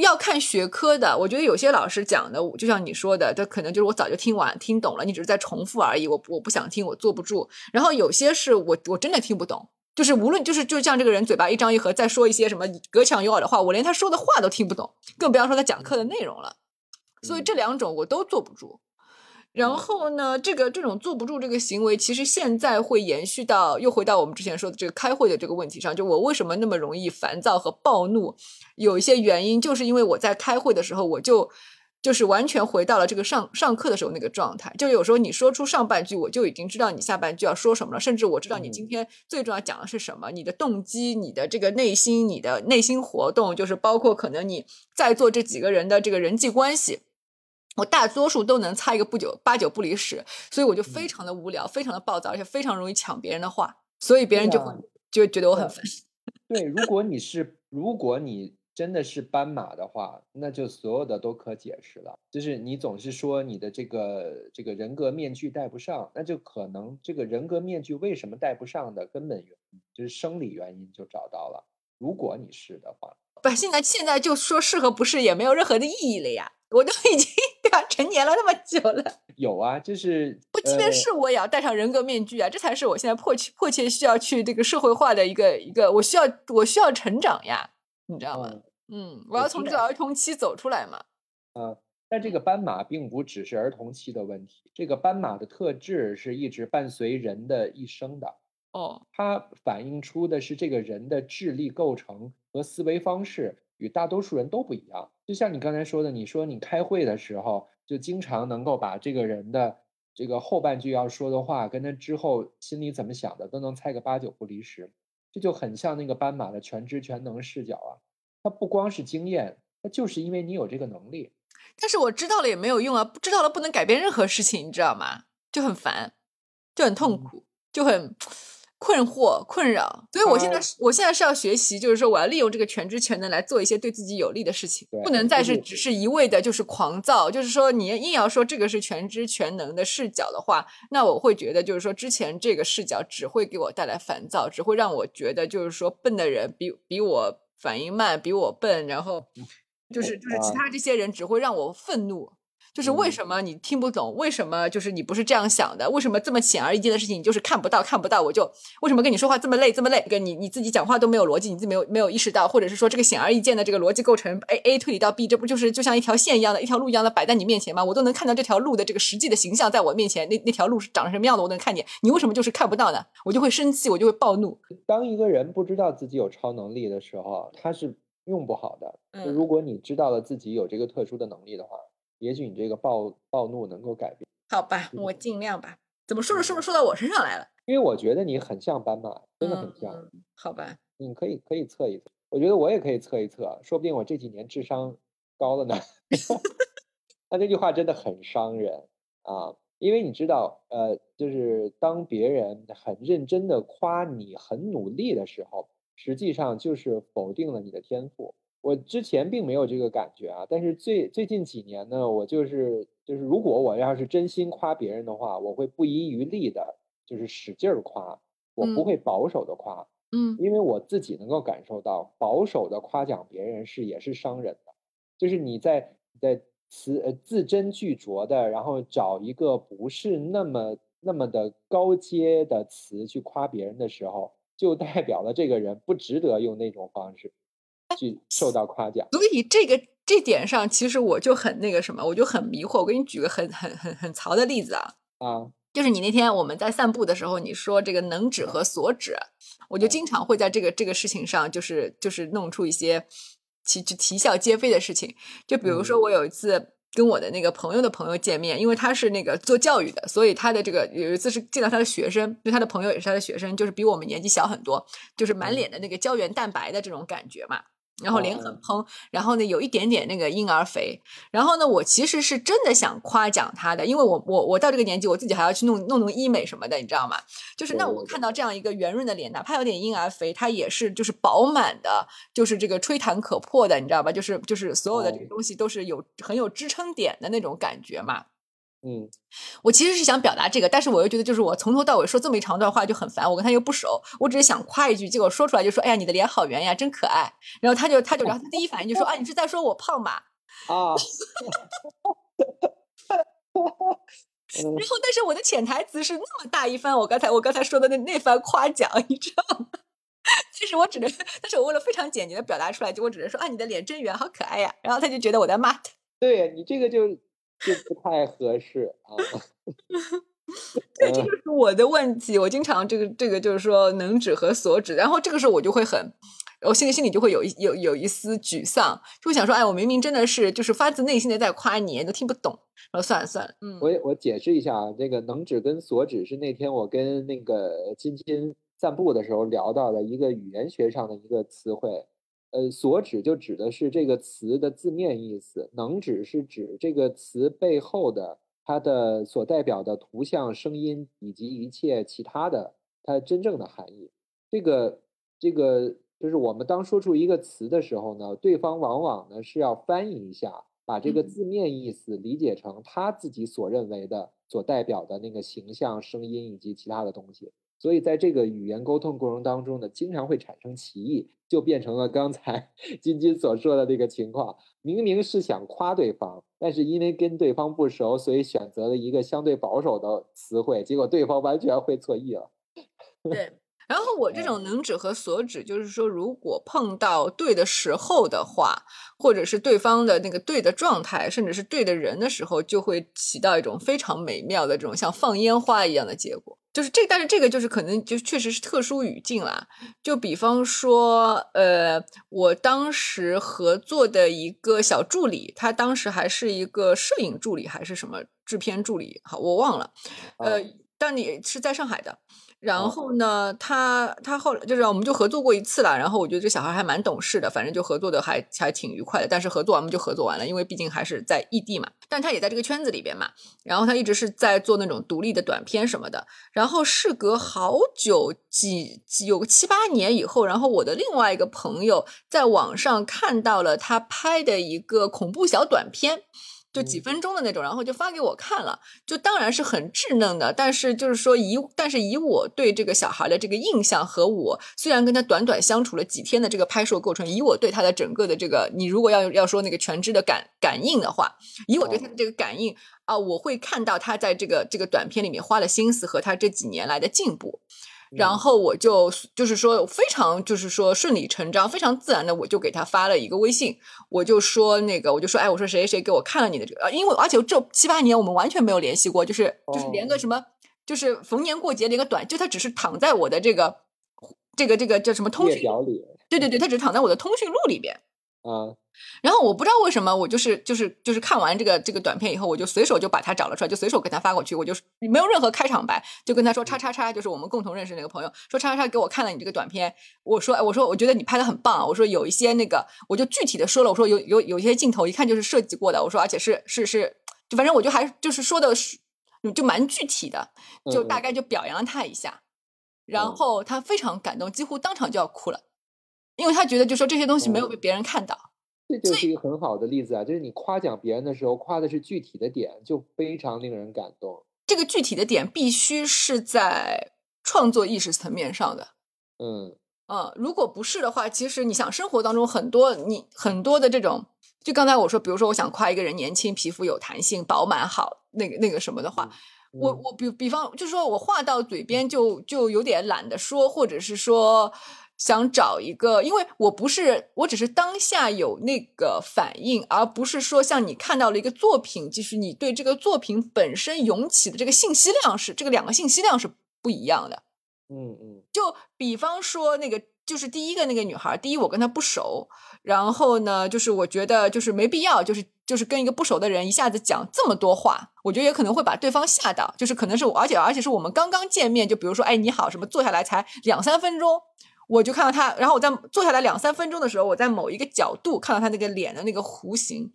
要看学科的，我觉得有些老师讲的，就像你说的，他可能就是我早就听完、听懂了，你只是在重复而已。我我不想听，我坐不住。然后有些是我我真的听不懂，就是无论就是就像这个人嘴巴一张一合，再说一些什么隔墙有耳的话，我连他说的话都听不懂，更不要说他讲课的内容了。所以这两种我都坐不住。然后呢，这个这种坐不住这个行为，其实现在会延续到又回到我们之前说的这个开会的这个问题上。就我为什么那么容易烦躁和暴怒，有一些原因，就是因为我在开会的时候，我就就是完全回到了这个上上课的时候那个状态。就有时候你说出上半句，我就已经知道你下半句要说什么了，甚至我知道你今天最重要讲的是什么，你的动机、你的这个内心、你的内心活动，就是包括可能你在座这几个人的这个人际关系。我大多数都能猜一个不久八九不离十，所以我就非常的无聊，非常的暴躁，而且非常容易抢别人的话，所以别人就会就觉得我很烦。对，如果你是如果你真的是斑马的话，那就所有的都可解释了。就是你总是说你的这个这个人格面具戴不上，那就可能这个人格面具为什么戴不上的根本原因就是生理原因就找到了。如果你是的话，不，现在现在就说适合不适也没有任何的意义了呀，我都已经对吧。成年了那么久了，有啊，就是不，即便是我也要戴上人格面具啊，这才是我现在迫切迫切需要去这个社会化的一个一个，我需要我需要成长呀，你知道吗？嗯，我要从这个儿童期走出来嘛。嗯，但这个斑马并不只是儿童期的问题，这个斑马的特质是一直伴随人的一生的。哦，它反映出的是这个人的智力构成和思维方式。与大多数人都不一样，就像你刚才说的，你说你开会的时候就经常能够把这个人的这个后半句要说的话，跟他之后心里怎么想的都能猜个八九不离十，这就很像那个斑马的全知全能视角啊。它不光是经验，它就是因为你有这个能力。但是我知道了也没有用啊，知道了不能改变任何事情，你知道吗？就很烦，就很痛苦，就很。困惑、困扰，所以我现在是，我现在是要学习，就是说，我要利用这个全知全能来做一些对自己有利的事情，不能再是只是一味的，就是狂躁。就是说，你硬要说这个是全知全能的视角的话，那我会觉得，就是说，之前这个视角只会给我带来烦躁，只会让我觉得，就是说，笨的人比比我反应慢，比我笨，然后就是就是其他这些人只会让我愤怒。就是为什么你听不懂？为什么就是你不是这样想的？为什么这么显而易见的事情你就是看不到？看不到我就为什么跟你说话这么累这么累？跟你你自己讲话都没有逻辑，你自己没有没有意识到，或者是说这个显而易见的这个逻辑构成 A A 推理到 B，这不就是就像一条线一样的一条路一样的摆在你面前吗？我都能看到这条路的这个实际的形象在我面前，那那条路是长什么样的我能看见。你为什么就是看不到呢？我就会生气，我就会暴怒。当一个人不知道自己有超能力的时候，他是用不好的。如果你知道了自己有这个特殊的能力的话。也许你这个暴暴怒能够改变，好吧，我尽量吧。怎么说着说着说到我身上来了？因为我觉得你很像斑马，真的很像。好吧，你可以可以测一测，我觉得我也可以测一测，说不定我这几年智商高了呢。他这句话真的很伤人啊，因为你知道，呃，就是当别人很认真的夸你很努力的时候，实际上就是否定了你的天赋。我之前并没有这个感觉啊，但是最最近几年呢，我就是就是，如果我要是真心夸别人的话，我会不遗余力的，就是使劲儿夸，我不会保守的夸，嗯，因为我自己能够感受到，保守的夸奖别人是也是伤人的，就是你在在词呃字斟句酌的，然后找一个不是那么那么的高阶的词去夸别人的时候，就代表了这个人不值得用那种方式。去受到夸奖，所以这个这点上，其实我就很那个什么，我就很迷惑。我给你举个很很很很槽的例子啊啊，就是你那天我们在散步的时候，你说这个能指和所指，我就经常会在这个这个事情上，就是就是弄出一些啼啼笑皆非的事情。就比如说，我有一次跟我的那个朋友的朋友见面，因为他是那个做教育的，所以他的这个有一次是见到他的学生，因为他的朋友也是他的学生，就是比我们年纪小很多，就是满脸的那个胶原蛋白的这种感觉嘛。然后脸很嘭，然后呢有一点点那个婴儿肥，然后呢我其实是真的想夸奖他的，因为我我我到这个年纪，我自己还要去弄弄弄医美什么的，你知道吗？就是那我看到这样一个圆润的脸，哪怕有点婴儿肥，它也是就是饱满的，就是这个吹弹可破的，你知道吧？就是就是所有的这个东西都是有很有支撑点的那种感觉嘛。嗯，我其实是想表达这个，但是我又觉得，就是我从头到尾说这么一长段话就很烦。我跟他又不熟，我只是想夸一句，结果说出来就说：“哎呀，你的脸好圆呀，真可爱。”然后他就他就然后他第一反应就说：“啊，你是在说我胖吗？” 啊，然后但是我的潜台词是那么大一番，我刚才我刚才说的那那番夸奖，你知道吗？但是我只能，但是我为了非常简洁的表达出来，就我只能说：“啊，你的脸真圆，好可爱呀。”然后他就觉得我在骂他。对你这个就。就不太合适啊！对，这就是我的问题。我经常这个这个就是说能指和所指，然后这个时候我就会很我心里心里就会有一有有一丝沮丧，就会想说，哎，我明明真的是就是发自内心的在夸你，你都听不懂。然后算了算了，嗯，我我解释一下啊，这个能指跟所指是那天我跟那个金金散步的时候聊到的一个语言学上的一个词汇。呃，所指就指的是这个词的字面意思，能指是指这个词背后的它的所代表的图像、声音以及一切其他的它真正的含义。这个这个就是我们当说出一个词的时候呢，对方往往呢是要翻译一下，把这个字面意思理解成他自己所认为的、所代表的那个形象、声音以及其他的东西。所以在这个语言沟通过程当中呢，经常会产生歧义，就变成了刚才 金金所说的那个情况。明明是想夸对方，但是因为跟对方不熟，所以选择了一个相对保守的词汇，结果对方完全会错意了。对。然后我这种能指和所指，就是说，如果碰到对的时候的话，或者是对方的那个对的状态，甚至是对的人的时候，就会起到一种非常美妙的这种像放烟花一样的结果。就是这，但是这个就是可能就确实是特殊语境啦。就比方说，呃，我当时合作的一个小助理，他当时还是一个摄影助理还是什么制片助理，好，我忘了。呃，但你是在上海的。然后呢，他他后来就是我们就合作过一次了。然后我觉得这小孩还蛮懂事的，反正就合作的还还挺愉快的。但是合作完我们就合作完了，因为毕竟还是在异地嘛。但他也在这个圈子里边嘛。然后他一直是在做那种独立的短片什么的。然后事隔好久几有个七八年以后，然后我的另外一个朋友在网上看到了他拍的一个恐怖小短片。就几分钟的那种，然后就发给我看了，就当然是很稚嫩的，但是就是说以，但是以我对这个小孩的这个印象和我虽然跟他短短相处了几天的这个拍摄过程，以我对他的整个的这个，你如果要要说那个全知的感感应的话，以我对他的这个感应啊，我会看到他在这个这个短片里面花了心思和他这几年来的进步。然后我就就是说非常就是说顺理成章、非常自然的，我就给他发了一个微信，我就说那个我就说哎，我说谁谁谁给我看了你的这个，因为而且这七八年我们完全没有联系过，就是就是连个什么，就是逢年过节连个短，就他只是躺在我的这个这个这个叫什么通讯表里，对对对，他只是躺在我的通讯录里边。啊，然后我不知道为什么，我就是就是就是看完这个这个短片以后，我就随手就把他找了出来，就随手给他发过去，我就没有任何开场白，就跟他说叉叉叉，就是我们共同认识那个朋友，说叉叉叉给我看了你这个短片，我说我说我觉得你拍的很棒，我说有一些那个，我就具体的说了，我说有有有一些镜头一看就是设计过的，我说而且是是是，就反正我就还就是说的是就蛮具体的，就大概就表扬了他一下，然后他非常感动，几乎当场就要哭了。因为他觉得，就说这些东西没有被别人看到，这就是一个很好的例子啊！就是你夸奖别人的时候，夸的是具体的点，就非常令人感动。这个具体的点必须是在创作意识层面上的。嗯嗯，如果不是的话，其实你想，生活当中很多你很多的这种，就刚才我说，比如说我想夸一个人年轻、皮肤有弹性、饱满好，那个那个什么的话，我我比比方就是说我话到嘴边就就有点懒得说，或者是说。想找一个，因为我不是，我只是当下有那个反应，而不是说像你看到了一个作品，就是你对这个作品本身涌起的这个信息量是这个两个信息量是不一样的。嗯嗯，就比方说那个，就是第一个那个女孩，第一我跟她不熟，然后呢，就是我觉得就是没必要，就是就是跟一个不熟的人一下子讲这么多话，我觉得也可能会把对方吓到，就是可能是，而且而且是我们刚刚见面，就比如说，哎，你好，什么，坐下来才两三分钟。我就看到他，然后我在坐下来两三分钟的时候，我在某一个角度看到他那个脸的那个弧形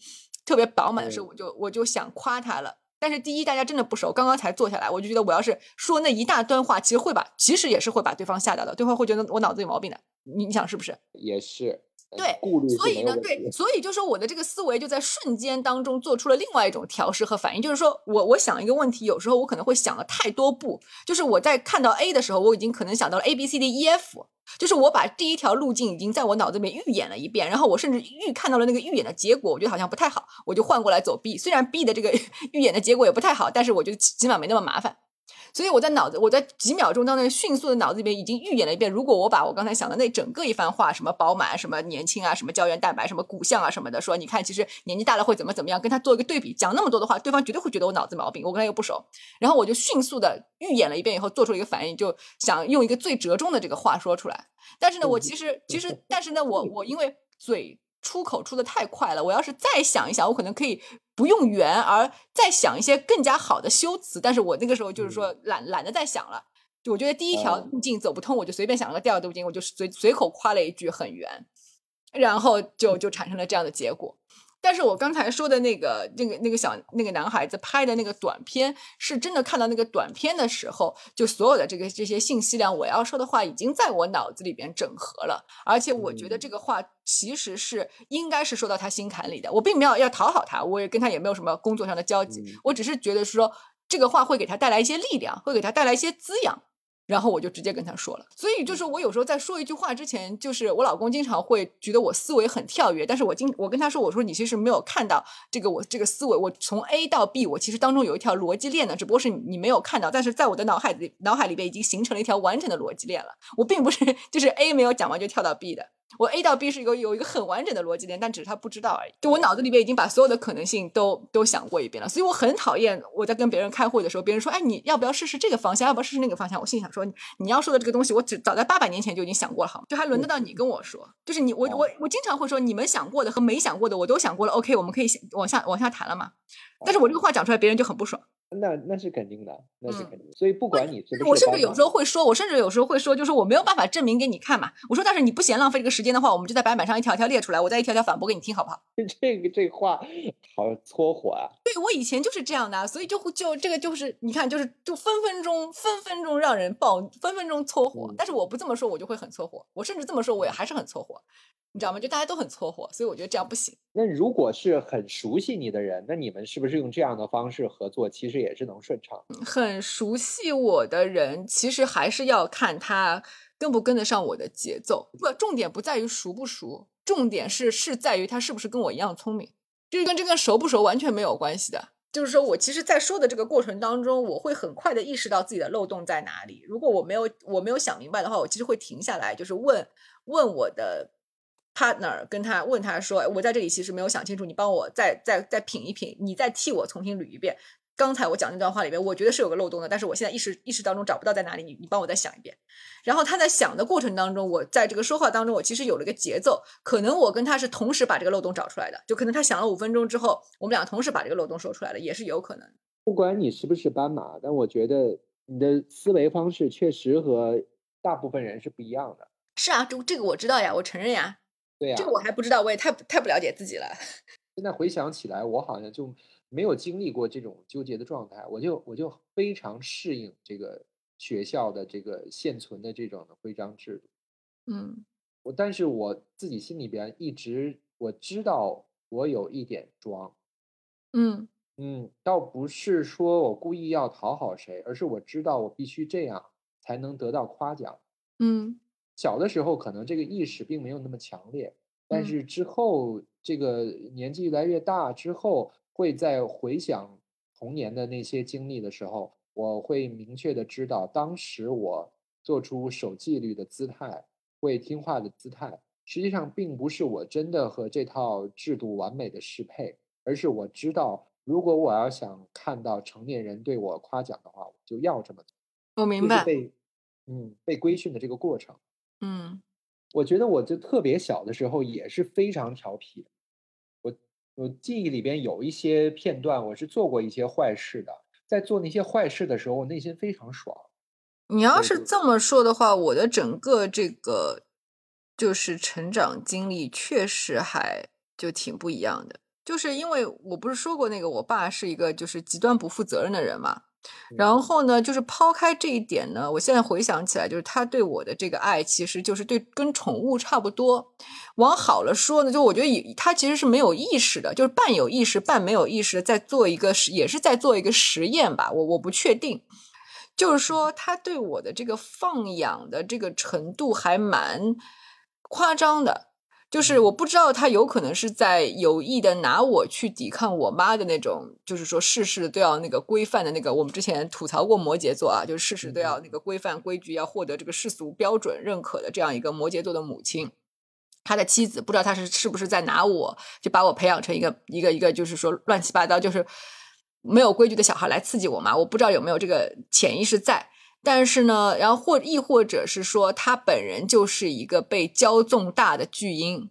特别饱满的时候，我就我就想夸他了。但是第一，大家真的不熟，刚刚才坐下来，我就觉得我要是说那一大段话，其实会把，其实也是会把对方吓到的，对方会觉得我脑子有毛病的。你你想是不是？也是。对，所以呢，对，所以就说我的这个思维就在瞬间当中做出了另外一种调试和反应，就是说我我想一个问题，有时候我可能会想了太多步，就是我在看到 A 的时候，我已经可能想到了 A B C D E F，就是我把第一条路径已经在我脑子里面预演了一遍，然后我甚至预看到了那个预演的结果，我觉得好像不太好，我就换过来走 B，虽然 B 的这个 预演的结果也不太好，但是我觉得起码没那么麻烦。所以我在脑子，我在几秒钟当中迅速的脑子里面已经预演了一遍，如果我把我刚才想的那整个一番话，什么饱满，什么年轻啊，什么胶原蛋白，什么骨相啊什么的，说你看其实年纪大了会怎么怎么样，跟他做一个对比，讲那么多的话，对方绝对会觉得我脑子毛病，我跟他又不熟，然后我就迅速的预演了一遍以后，做出了一个反应，就想用一个最折中的这个话说出来。但是呢，我其实其实，但是呢，我我因为嘴。出口出的太快了，我要是再想一想，我可能可以不用圆，而再想一些更加好的修辞。但是我那个时候就是说懒懒得再想了，就我觉得第一条路径走不通，我就随便想了个第二路径，我就随随口夸了一句很圆，然后就就产生了这样的结果。但是我刚才说的那个、那个、那个小那个男孩子拍的那个短片，是真的看到那个短片的时候，就所有的这个这些信息量，我要说的话已经在我脑子里边整合了，而且我觉得这个话其实是应该是说到他心坎里的。我并没有要讨好他，我也跟他也没有什么工作上的交集，我只是觉得说这个话会给他带来一些力量，会给他带来一些滋养。然后我就直接跟他说了，所以就是我有时候在说一句话之前，就是我老公经常会觉得我思维很跳跃，但是我经我跟他说，我说你其实没有看到这个我这个思维，我从 A 到 B，我其实当中有一条逻辑链的，只不过是你没有看到，但是在我的脑海里脑海里边已经形成了一条完整的逻辑链了，我并不是就是 A 没有讲完就跳到 B 的。我 A 到 B 是一个有一个很完整的逻辑链，但只是他不知道而已。就我脑子里边已经把所有的可能性都都想过一遍了，所以我很讨厌我在跟别人开会的时候，别人说：“哎，你要不要试试这个方向？要不要试试那个方向？”我心里想说：“你要说的这个东西，我只早在八百年前就已经想过了，好吗？就还轮得到你跟我说？就是你，我我我经常会说，你们想过的和没想过的，我都想过了。OK，我们可以往下往下谈了嘛？但是我这个话讲出来，别人就很不爽。那那是肯定的，那是肯定。所以不管你是我甚至有时候会说，我甚至有时候会说，就是我没有办法证明给你看嘛。我说，但是你不嫌浪费这个时间的话，我们就在白板上一条条列出来，我再一条条反驳给你听，好不好？这个这话好搓火啊！对我以前就是这样的，所以就就这个就是你看，就是就分分钟分分钟让人爆，分分钟搓火。但是我不这么说，我就会很搓火。我甚至这么说，我也还是很搓火。你知道吗？就大家都很搓火，所以我觉得这样不行。那如果是很熟悉你的人，那你们是不是用这样的方式合作，其实也是能顺畅？很熟悉我的人，其实还是要看他跟不跟得上我的节奏。不，重点不在于熟不熟，重点是是在于他是不是跟我一样聪明。就是跟这个熟不熟完全没有关系的。就是说我其实，在说的这个过程当中，我会很快的意识到自己的漏洞在哪里。如果我没有我没有想明白的话，我其实会停下来，就是问问我的。Partner 跟他问他说：“我在这里其实没有想清楚，你帮我再再再品一品，你再替我重新捋一遍。刚才我讲那段话里面，我觉得是有个漏洞的，但是我现在意识意识当中找不到在哪里，你你帮我再想一遍。然后他在想的过程当中，我在这个说话当中，我其实有了个节奏，可能我跟他是同时把这个漏洞找出来的，就可能他想了五分钟之后，我们俩同时把这个漏洞说出来了，也是有可能。不管你是不是斑马，但我觉得你的思维方式确实和大部分人是不一样的。是啊，这这个我知道呀，我承认呀。对呀，这个我还不知道，我也太太不了解自己了。现在回想起来，我好像就没有经历过这种纠结的状态，我就我就非常适应这个学校的这个现存的这种的徽章制度。嗯，我但是我自己心里边一直我知道我有一点装。嗯嗯，倒不是说我故意要讨好谁，而是我知道我必须这样才能得到夸奖。嗯。小的时候可能这个意识并没有那么强烈，但是之后这个年纪越来越大之后，会在回想童年的那些经历的时候，我会明确的知道，当时我做出守纪律的姿态、会听话的姿态，实际上并不是我真的和这套制度完美的适配，而是我知道，如果我要想看到成年人对我夸奖的话，我就要这么做。我明白。被嗯被规训的这个过程。嗯，我觉得我就特别小的时候也是非常调皮。我我记忆里边有一些片段，我是做过一些坏事的。在做那些坏事的时候，我内心非常爽。你要是这么说的话，我的整个这个就是成长经历确实还就挺不一样的。就是因为我不是说过那个，我爸是一个就是极端不负责任的人嘛。然后呢，就是抛开这一点呢，我现在回想起来，就是他对我的这个爱，其实就是对跟宠物差不多。往好了说呢，就我觉得他其实是没有意识的，就是半有意识、半没有意识，在做一个也是在做一个实验吧。我我不确定，就是说他对我的这个放养的这个程度还蛮夸张的。就是我不知道他有可能是在有意的拿我去抵抗我妈的那种，就是说事事都要那个规范的那个。我们之前吐槽过摩羯座啊，就是事事都要那个规范规矩，要获得这个世俗标准认可的这样一个摩羯座的母亲。他的妻子不知道他是是不是在拿我就把我培养成一个一个一个，就是说乱七八糟，就是没有规矩的小孩来刺激我妈。我不知道有没有这个潜意识在。但是呢，然后或亦或者是说，他本人就是一个被骄纵大的巨婴。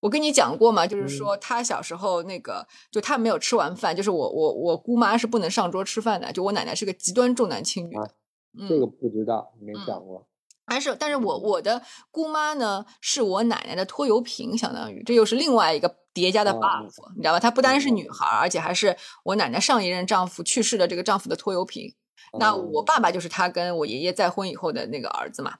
我跟你讲过嘛，就是说他小时候那个，就他没有吃完饭，就是我我我姑妈是不能上桌吃饭的，就我奶奶是个极端重男轻女。这个不知道，没讲过。还是，但是我我的姑妈呢，是我奶奶的拖油瓶，相当于这又是另外一个叠加的 buff，你知道吧？她不单是女孩，而且还是我奶奶上一任丈夫去世的这个丈夫的拖油瓶。那我爸爸就是他跟我爷爷再婚以后的那个儿子嘛，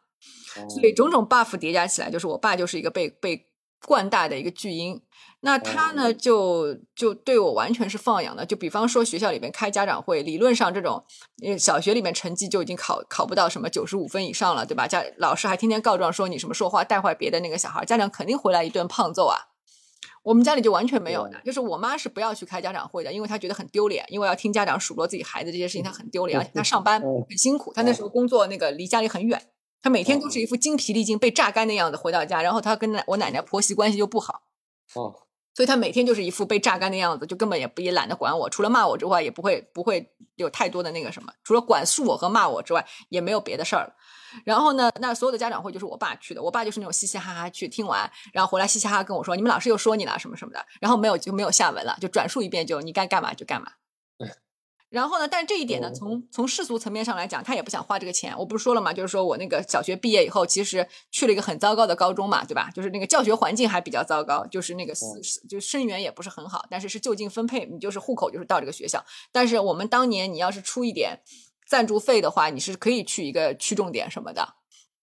所以种种 buff 叠加起来，就是我爸就是一个被被惯大的一个巨婴。那他呢，就就对我完全是放养的。就比方说学校里面开家长会，理论上这种小学里面成绩就已经考考不到什么九十五分以上了，对吧？家老师还天天告状说你什么说话带坏别的那个小孩，家长肯定回来一顿胖揍啊。我们家里就完全没有的，就是我妈是不要去开家长会的，因为她觉得很丢脸，因为要听家长数落自己孩子这些事情，她很丢脸，而且她上班很辛苦，她那时候工作那个离家里很远，她每天都是一副精疲力尽、被榨干的样子回到家，然后她跟奶我奶奶婆媳关系又不好，哦，所以他每天就是一副被榨干的样子，就根本也不也懒得管我，除了骂我之外，也不会不会有太多的那个什么，除了管束我和骂我之外，也没有别的事儿了。然后呢？那所有的家长会就是我爸去的，我爸就是那种嘻嘻哈哈去听完，然后回来嘻嘻哈哈跟我说：“你们老师又说你了什么什么的。”然后没有就没有下文了，就转述一遍，就你该干嘛就干嘛。然后呢？但这一点呢，从从世俗层面上来讲，他也不想花这个钱。我不是说了嘛，就是说我那个小学毕业以后，其实去了一个很糟糕的高中嘛，对吧？就是那个教学环境还比较糟糕，就是那个就生源也不是很好，但是是就近分配，你就是户口就是到这个学校。但是我们当年你要是出一点。赞助费的话，你是可以去一个区重点什么的，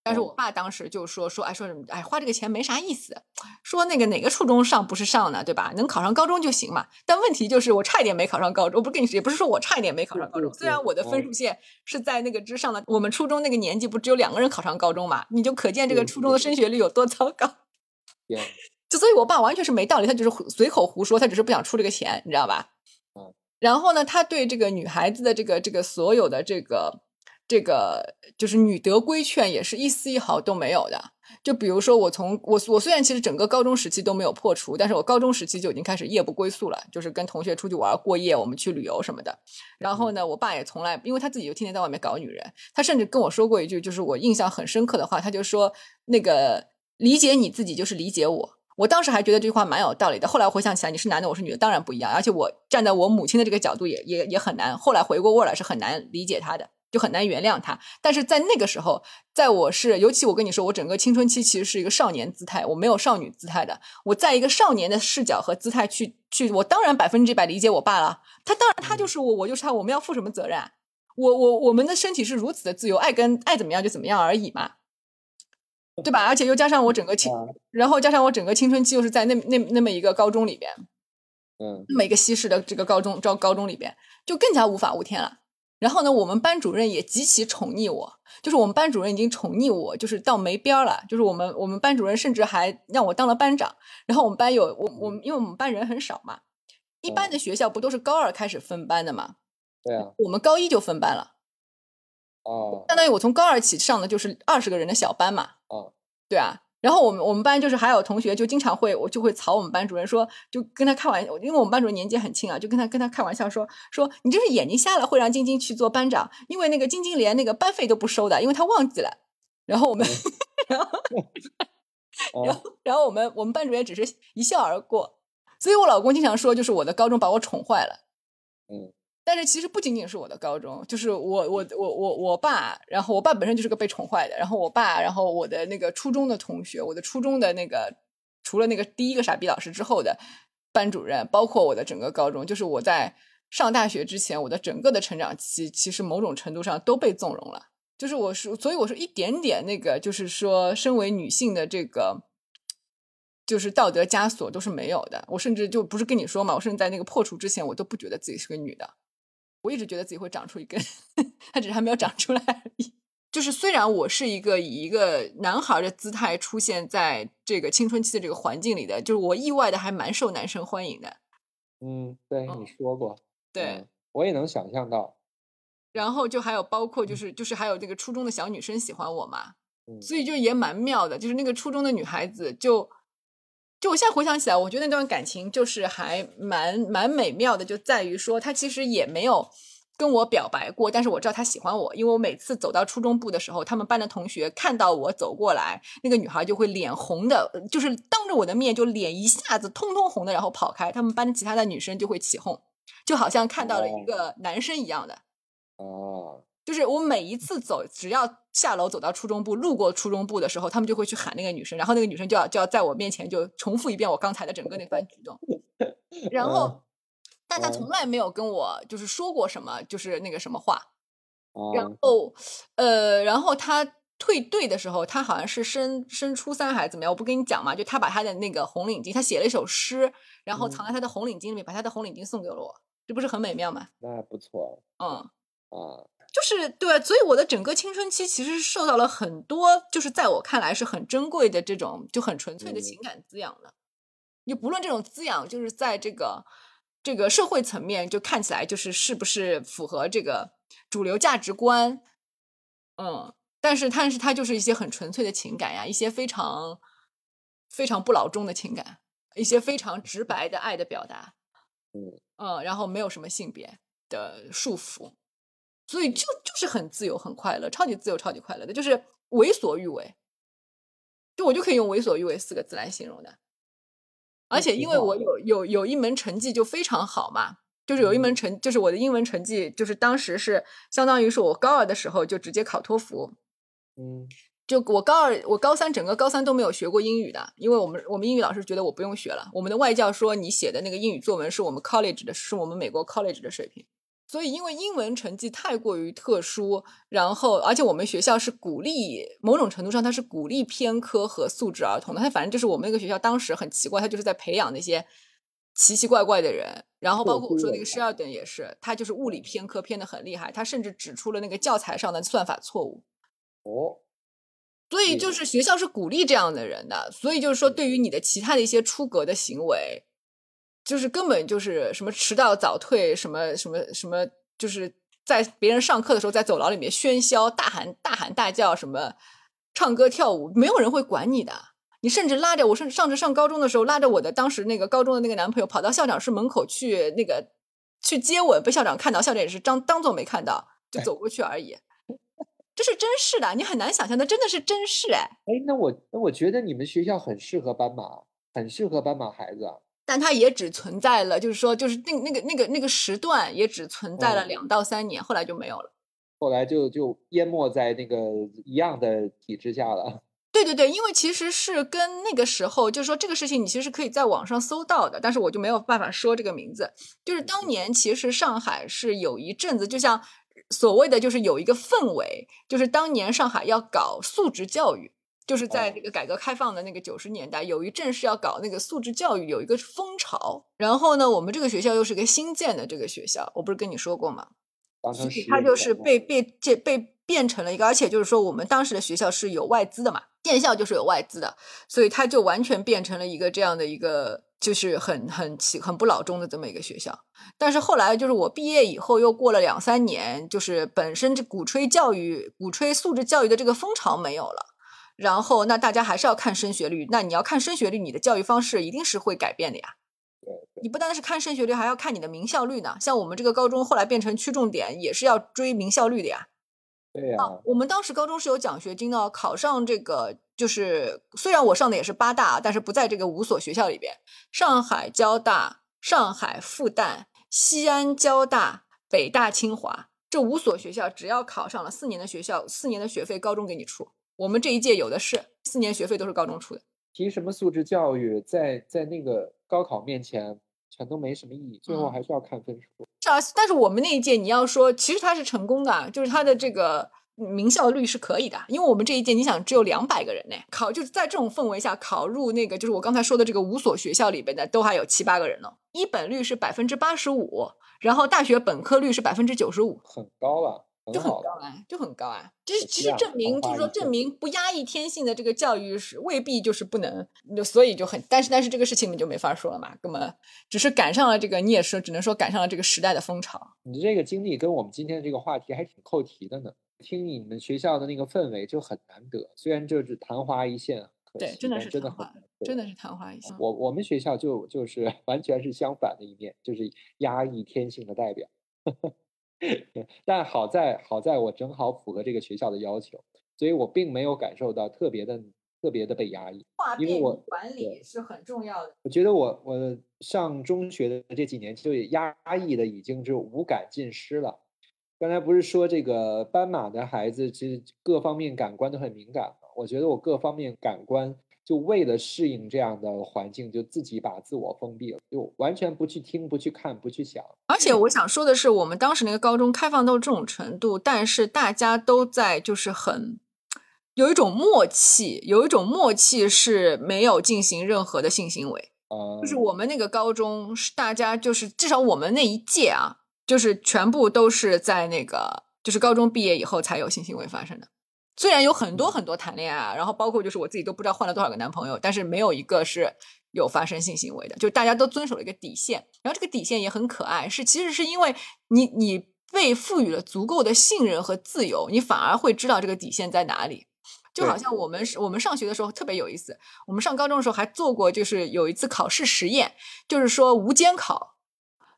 但是我爸当时就说说，哎，说什么，哎，花这个钱没啥意思，说那个哪个初中上不是上呢，对吧？能考上高中就行嘛。但问题就是我差一点没考上高中，我不跟你说，也不是说我差一点没考上高中，虽然我的分数线是在那个之上的。我们初中那个年纪不只有两个人考上高中嘛，你就可见这个初中的升学率有多糟糕。就所以，我爸完全是没道理，他只是随口胡说，他只是不想出这个钱，你知道吧？然后呢，他对这个女孩子的这个这个所有的这个这个就是女德规劝，也是一丝一毫都没有的。就比如说，我从我我虽然其实整个高中时期都没有破除，但是我高中时期就已经开始夜不归宿了，就是跟同学出去玩过夜，我们去旅游什么的。然后呢，我爸也从来，因为他自己就天天在外面搞女人，他甚至跟我说过一句，就是我印象很深刻的话，他就说那个理解你自己就是理解我。我当时还觉得这句话蛮有道理的，后来回想起来，你是男的，我是女的，当然不一样。而且我站在我母亲的这个角度，也也也很难。后来回过味来，是很难理解她的，就很难原谅他。但是在那个时候，在我是，尤其我跟你说，我整个青春期其实是一个少年姿态，我没有少女姿态的。我在一个少年的视角和姿态去去，我当然百分之百理解我爸了。他当然他就是我，我就是他，我们要负什么责任？我我我们的身体是如此的自由，爱跟爱怎么样就怎么样而已嘛。对吧？而且又加上我整个青，然后加上我整个青春期又是在那那那么一个高中里边，嗯，那么一个西式的这个高中招高中里边，就更加无法无天了。然后呢，我们班主任也极其宠溺我，就是我们班主任已经宠溺我，就是到没边儿了。就是我们我们班主任甚至还让我当了班长。然后我们班有我我们因为我们班人很少嘛，一般的学校不都是高二开始分班的嘛？对啊，我们高一就分班了。哦，相当于我从高二起上的就是二十个人的小班嘛。哦，对啊，然后我们我们班就是还有同学就经常会我就会吵我们班主任说，就跟他开玩笑，因为我们班主任年纪很轻啊，就跟他跟他开玩笑说说你这是眼睛瞎了，会让晶晶去做班长，因为那个晶晶连那个班费都不收的，因为他忘记了。然后我们，然 后，然后然后我们我们班主任只是一笑而过。所以我老公经常说，就是我的高中把我宠坏了。嗯。但是其实不仅仅是我的高中，就是我我我我我爸，然后我爸本身就是个被宠坏的，然后我爸，然后我的那个初中的同学，我的初中的那个除了那个第一个傻逼老师之后的班主任，包括我的整个高中，就是我在上大学之前，我的整个的成长期，其实某种程度上都被纵容了。就是我是，所以我是一点点那个，就是说，身为女性的这个，就是道德枷锁都是没有的。我甚至就不是跟你说嘛，我甚至在那个破除之前，我都不觉得自己是个女的。我一直觉得自己会长出一根，它只是还没有长出来而已。就是虽然我是一个以一个男孩的姿态出现在这个青春期的这个环境里的，就是我意外的还蛮受男生欢迎的。嗯，对，嗯你说过，对，嗯我也能想象到，然后就还有包括就是就是还有那个初中的小女生喜欢我嘛，嗯所以就也蛮妙的，就是那个初中的女孩子就。就我现在回想起来，我觉得那段感情就是还蛮蛮美妙的，就在于说他其实也没有跟我表白过，但是我知道他喜欢我，因为我每次走到初中部的时候，他们班的同学看到我走过来，那个女孩就会脸红的，呃就是当着我的面就脸一下子通通红的，然后跑开，他们班其他的女生就会起哄，就好像看到了一哦个男生一样的。啊，就是我每一次走，只要下楼走到初中部，路过初中部的时候，他们就会去喊那个女生，然后那个女生就要就要在我面前就重复一遍我刚才的整个那番举动，然后，但他从。来没有跟我就是说过什么，就是那个什么话，然啊，后，呃，然后他退队的时候，他好像是升升初三还是怎么样，我不跟你讲嘛，就他把他的那个红领巾，他写了一首诗，然后藏在他的红领巾里面，把他的红领巾送给了我，这不是很美妙吗？那不错嗯。啊，就是对，所以我的整个青春期其实是受到了很多，就是在我看来是很珍贵的这种就很纯粹的嗯。情感滋养的。你不论这种滋养，就是在这个这个社会层面，就看起来就是是不是符合这个主流价值观，嗯，但是但是它就是一些很纯粹的情感呀，一些非常非常不老中的情感，一些非常直白的爱的表达，嗯。嗯，然后没有什么性别的束缚，所以就就是很自由、很快乐，超级自由、超级快乐的，就是为所欲为。就我就可以用“为所欲为”四个字来形容的。而且因为我有有有一门成绩就非常好嘛，就是有一门成，就是我的英文成绩，就是当时是相当于是我高二的时候就直接考托福，嗯就我高二，我高三整个高三都没有学过英语的，因为我们我们英语老师觉得我不用学了。我们的外教说你写的那个英语作文是我们 college 的，是我们美国 college 的水平。所以因为英文成绩太过于特殊，然后而且我们学校是鼓励某种程度上它是鼓励偏科和素质儿童的。它反正就是我们那个学校当时很奇怪，它就是在培养那些奇奇怪怪的人。然后包括我说那个 Sheldon 也是，他就是物理偏科偏的很厉害，他甚至指出了那个教材上的算法错误。哦，所以就是学校是鼓励这样的人的，所以就是说，对于你的其他的一些出格的行为，就是根本就是什么迟到早退，什么什么什么，就是在别人上课的时候在走廊里面喧嚣、大喊大喊大叫，什么唱歌跳舞，没有人会管你的。你甚至拉着我，甚至上着上高中的时候，拉着我的当时那个高中的那个男朋友，跑到校长室门口去那个去接吻，被校长看到，校长也是当当做没看到，就走过去而已。这是真事的，你很难想象的，真的是真事哎。哎，那我那我觉得你们学校很适合斑马，很适合斑马孩子。但它也只存在了，就是说，就是那那个那个那个时段也只存在了嗯两到三年，后来就没有了。后来就就淹没在那个一样的体制下了。对对对，因为其实是跟那个时候，就是说这个事情你其实可以在网上搜到的，但是我就没有办法说这个名字。就是当年其实上海是有一阵子，就像所谓的就是有一个氛围，就是当年上海要搞素质教育，就是在哦这个改革开放的那个九十年代，有一阵是要搞那个素质教育，有一个风潮。然后呢，我们这个学校又是个新建的这个学校，我不是跟你说过吗？当成所以它就是被被这被变成了一个，而且就是说我们当时的学校是有外资的嘛，建校就是有外资的，所以它就完全变成了一个这样的一个，就是很很奇很不老中的这么一个学校。但是后来就是我毕业以后又过了两三年，就是本身这鼓吹教育、鼓吹素质教育的这个风潮没有了。然后，那大家还是要看升学率。那你要看升学率，你的教育方式一定是会改变的呀。你不单是看升学率，还要看你的名校率呢。像我们这个高中后来变成区重点，也是要追名校率的呀。对呀、啊，我们当时高中是有奖学金的哦，考上这个就是虽然我上的也是八大，但是不在这个五所学校里边。上海交大、上海复旦、西安交大、北大清华这五所学校，只要考上了四年的学校，四年的学费高中给你出。我们这一届有的是四年学费都是高中出的。提什么素质教育，在在那个高考面前全都没什么意义，最后嗯还是要看分数。是啊，但是我们那一届你要说，其实他是成功的，啊就是他的这个名校率是可以的，因为我们这一届你想只有两百个人呢，考就是在这种氛围下考入那个就是我刚才说的这个五所学校里边的都还有七八个人呢，一本率是百分之八十五，然后大学本科率是百分之九十五，很高了。就很。高啊，就很高啊。这是其实证明，就是说证明不压抑天性的这个教育是未必就是不能，就所以就很，但是但是这个事情你就没法说了嘛，根本只是赶上了这个，你也说只能说赶上了这个时代的风潮。你这个经历跟我们今天的这个话题还挺扣题的呢。听你们学校的那个氛围就很难得，虽然就是昙花一现，对，真的但真的是昙花很真的是昙花一现。我我们学校就就是完全是相反的一面，就是压抑天性的代表。但好在好在我正好符合这个学校的要求，所以我并没有感受到特别的特别的被压抑。话因为我管理是很重要的。我觉得我我上中学的这几年就压抑的已经就无感尽失了。刚才不是说这个斑马的孩子其实各方面感官都很敏感吗？我觉得我各方面感官就为了适应这样的环境，就自己把自我封闭了，就完全不去听、不去看、不去想。而且我想说的是，我们当时那个高中开放到这种程度，但是大家都在就是很有一种默契，有一种默契是没有进行任何的性行为。呃，就是我们那个高中是大家就是至少我们那一届啊，就是全部都是在那个就是高中毕业以后才有性行为发生的。虽然有很多很多谈恋爱啊，然后包括就是我自己都不知道换了多少个男朋友，但是没有一个是有发生性行为的，就大家都遵守了一个底线。然后这个底线也很可爱，是其实是因为你你被赋予了足够的信任和自由，你反而会知道这个底线在哪里。就好像我们我们上学的时候特别有意思，我们上高中的时候还做过，就是有一次考试实验，就是说无监考，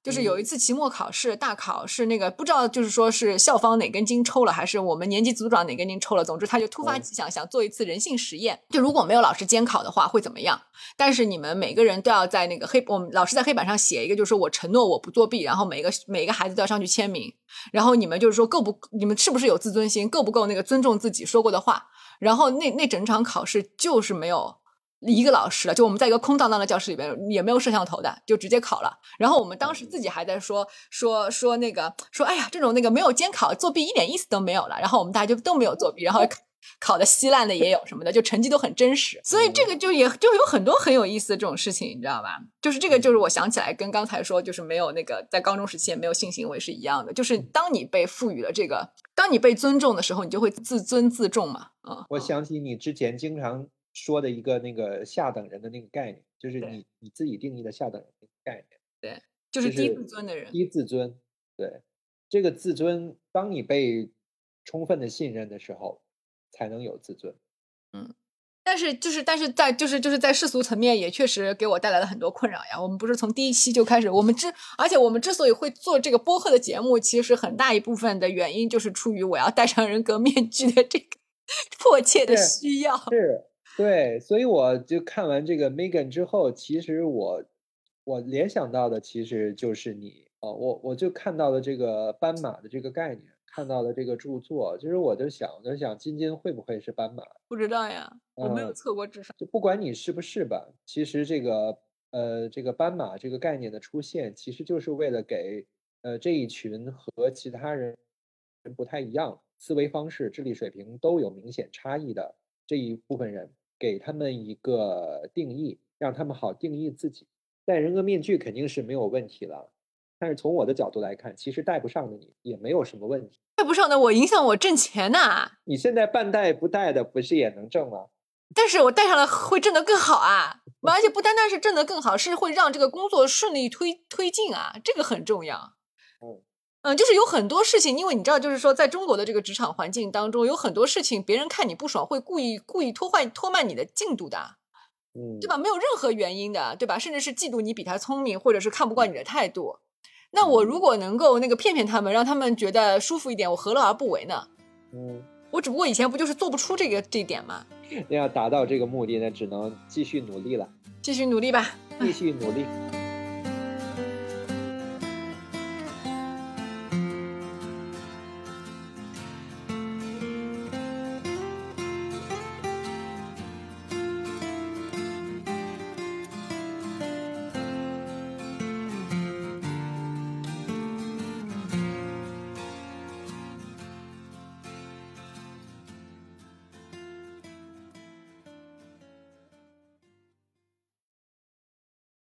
就是有一次期末考试大考是那个不知道就是说是校方哪根筋抽了，还是我们年级组长哪根筋抽了，总之他就突发嗯奇想想做一次人性实验，就如果没有老师监考的话会怎么样？但是你们每个人都要在那个黑，我们老师在黑板上写一个，就是说我承诺我不作弊，然后每个每个孩子都要上去签名，然后你们就是说够不，你们是不是有自尊心，够不够那个尊重自己说过的话？然后那那整场考试就是没有一个老师了，就我们在一个空荡荡的教室里边，也没有摄像头的，就直接考了。然后我们当时自己还在说说说那个说，哎呀，这种那个没有监考作弊一点意思都没有了。然后我们大家就都没有作弊，然后考考的稀烂的也有什么的，就成绩都很真实。所以这个就也就有很多很有意思的这种事情，你知道吧？就是这个就是我想起来跟刚才说就是没有那个在高中时期也没有性行为是一样的，就是当你被赋予了这个，当你被尊重的时候，你就会自尊自重嘛。嗯，我想起你之前经常说的一个那个下等人的那个概念，就是你你自己定义的下等人的概念。对就是低自尊的人。低自尊，对这个自尊，当你被充分的信任的时候，才能有自尊。嗯但是就是但是在就是就是在世俗层面也确实给我带来了很多困扰呀。我们不是从第一期就开始，我们之而且我们之所以会做这个播客的节目，其实很大一部分的原因就是出于我要戴上人格面具的这个 迫切的需要。是，对，所以我就看完这个 Megan 之后，其实我我联想到的其实就是你，哦，我我就看到了这个斑马的这个概念，看到了这个著作，其实我就想，我就想金金会不会是斑马？不知道呀，我没有呃测过智商。就不管你是不是吧，其实这个呃这个斑马这个概念的出现，其实就是为了给呃这一群和其他人不太一样，思维方式、智力水平都有明显差异的这一部分人，给他们一个定义，让他们好定义自己。戴人格面具肯定是没有问题了，但是从我的角度来看，其实戴不上的你也没有什么问题。戴不上的我影响我挣钱呐、你现在半戴不戴的，不是也能挣吗？但是我戴上了会挣得更好啊，而且不单单是挣得更好，是会让这个工作顺利推推进啊，这个很重要。嗯嗯，就是有很多事情，因为你知道，就是说，在中国的这个职场环境当中，有很多事情别人看你不爽，会故意故意拖坏拖慢你的进度的，嗯，对吧？没有任何原因的，对吧？甚至是嫉妒你比他聪明，或者是看不惯你的态度。那我如果能够那个骗骗他们，让他们觉得舒服一点，我何乐而不为呢？嗯。我只不过以前不就是做不出这个这一点吗？那要达到这个目的那，只能继续努力了，继续努力吧。继续努力。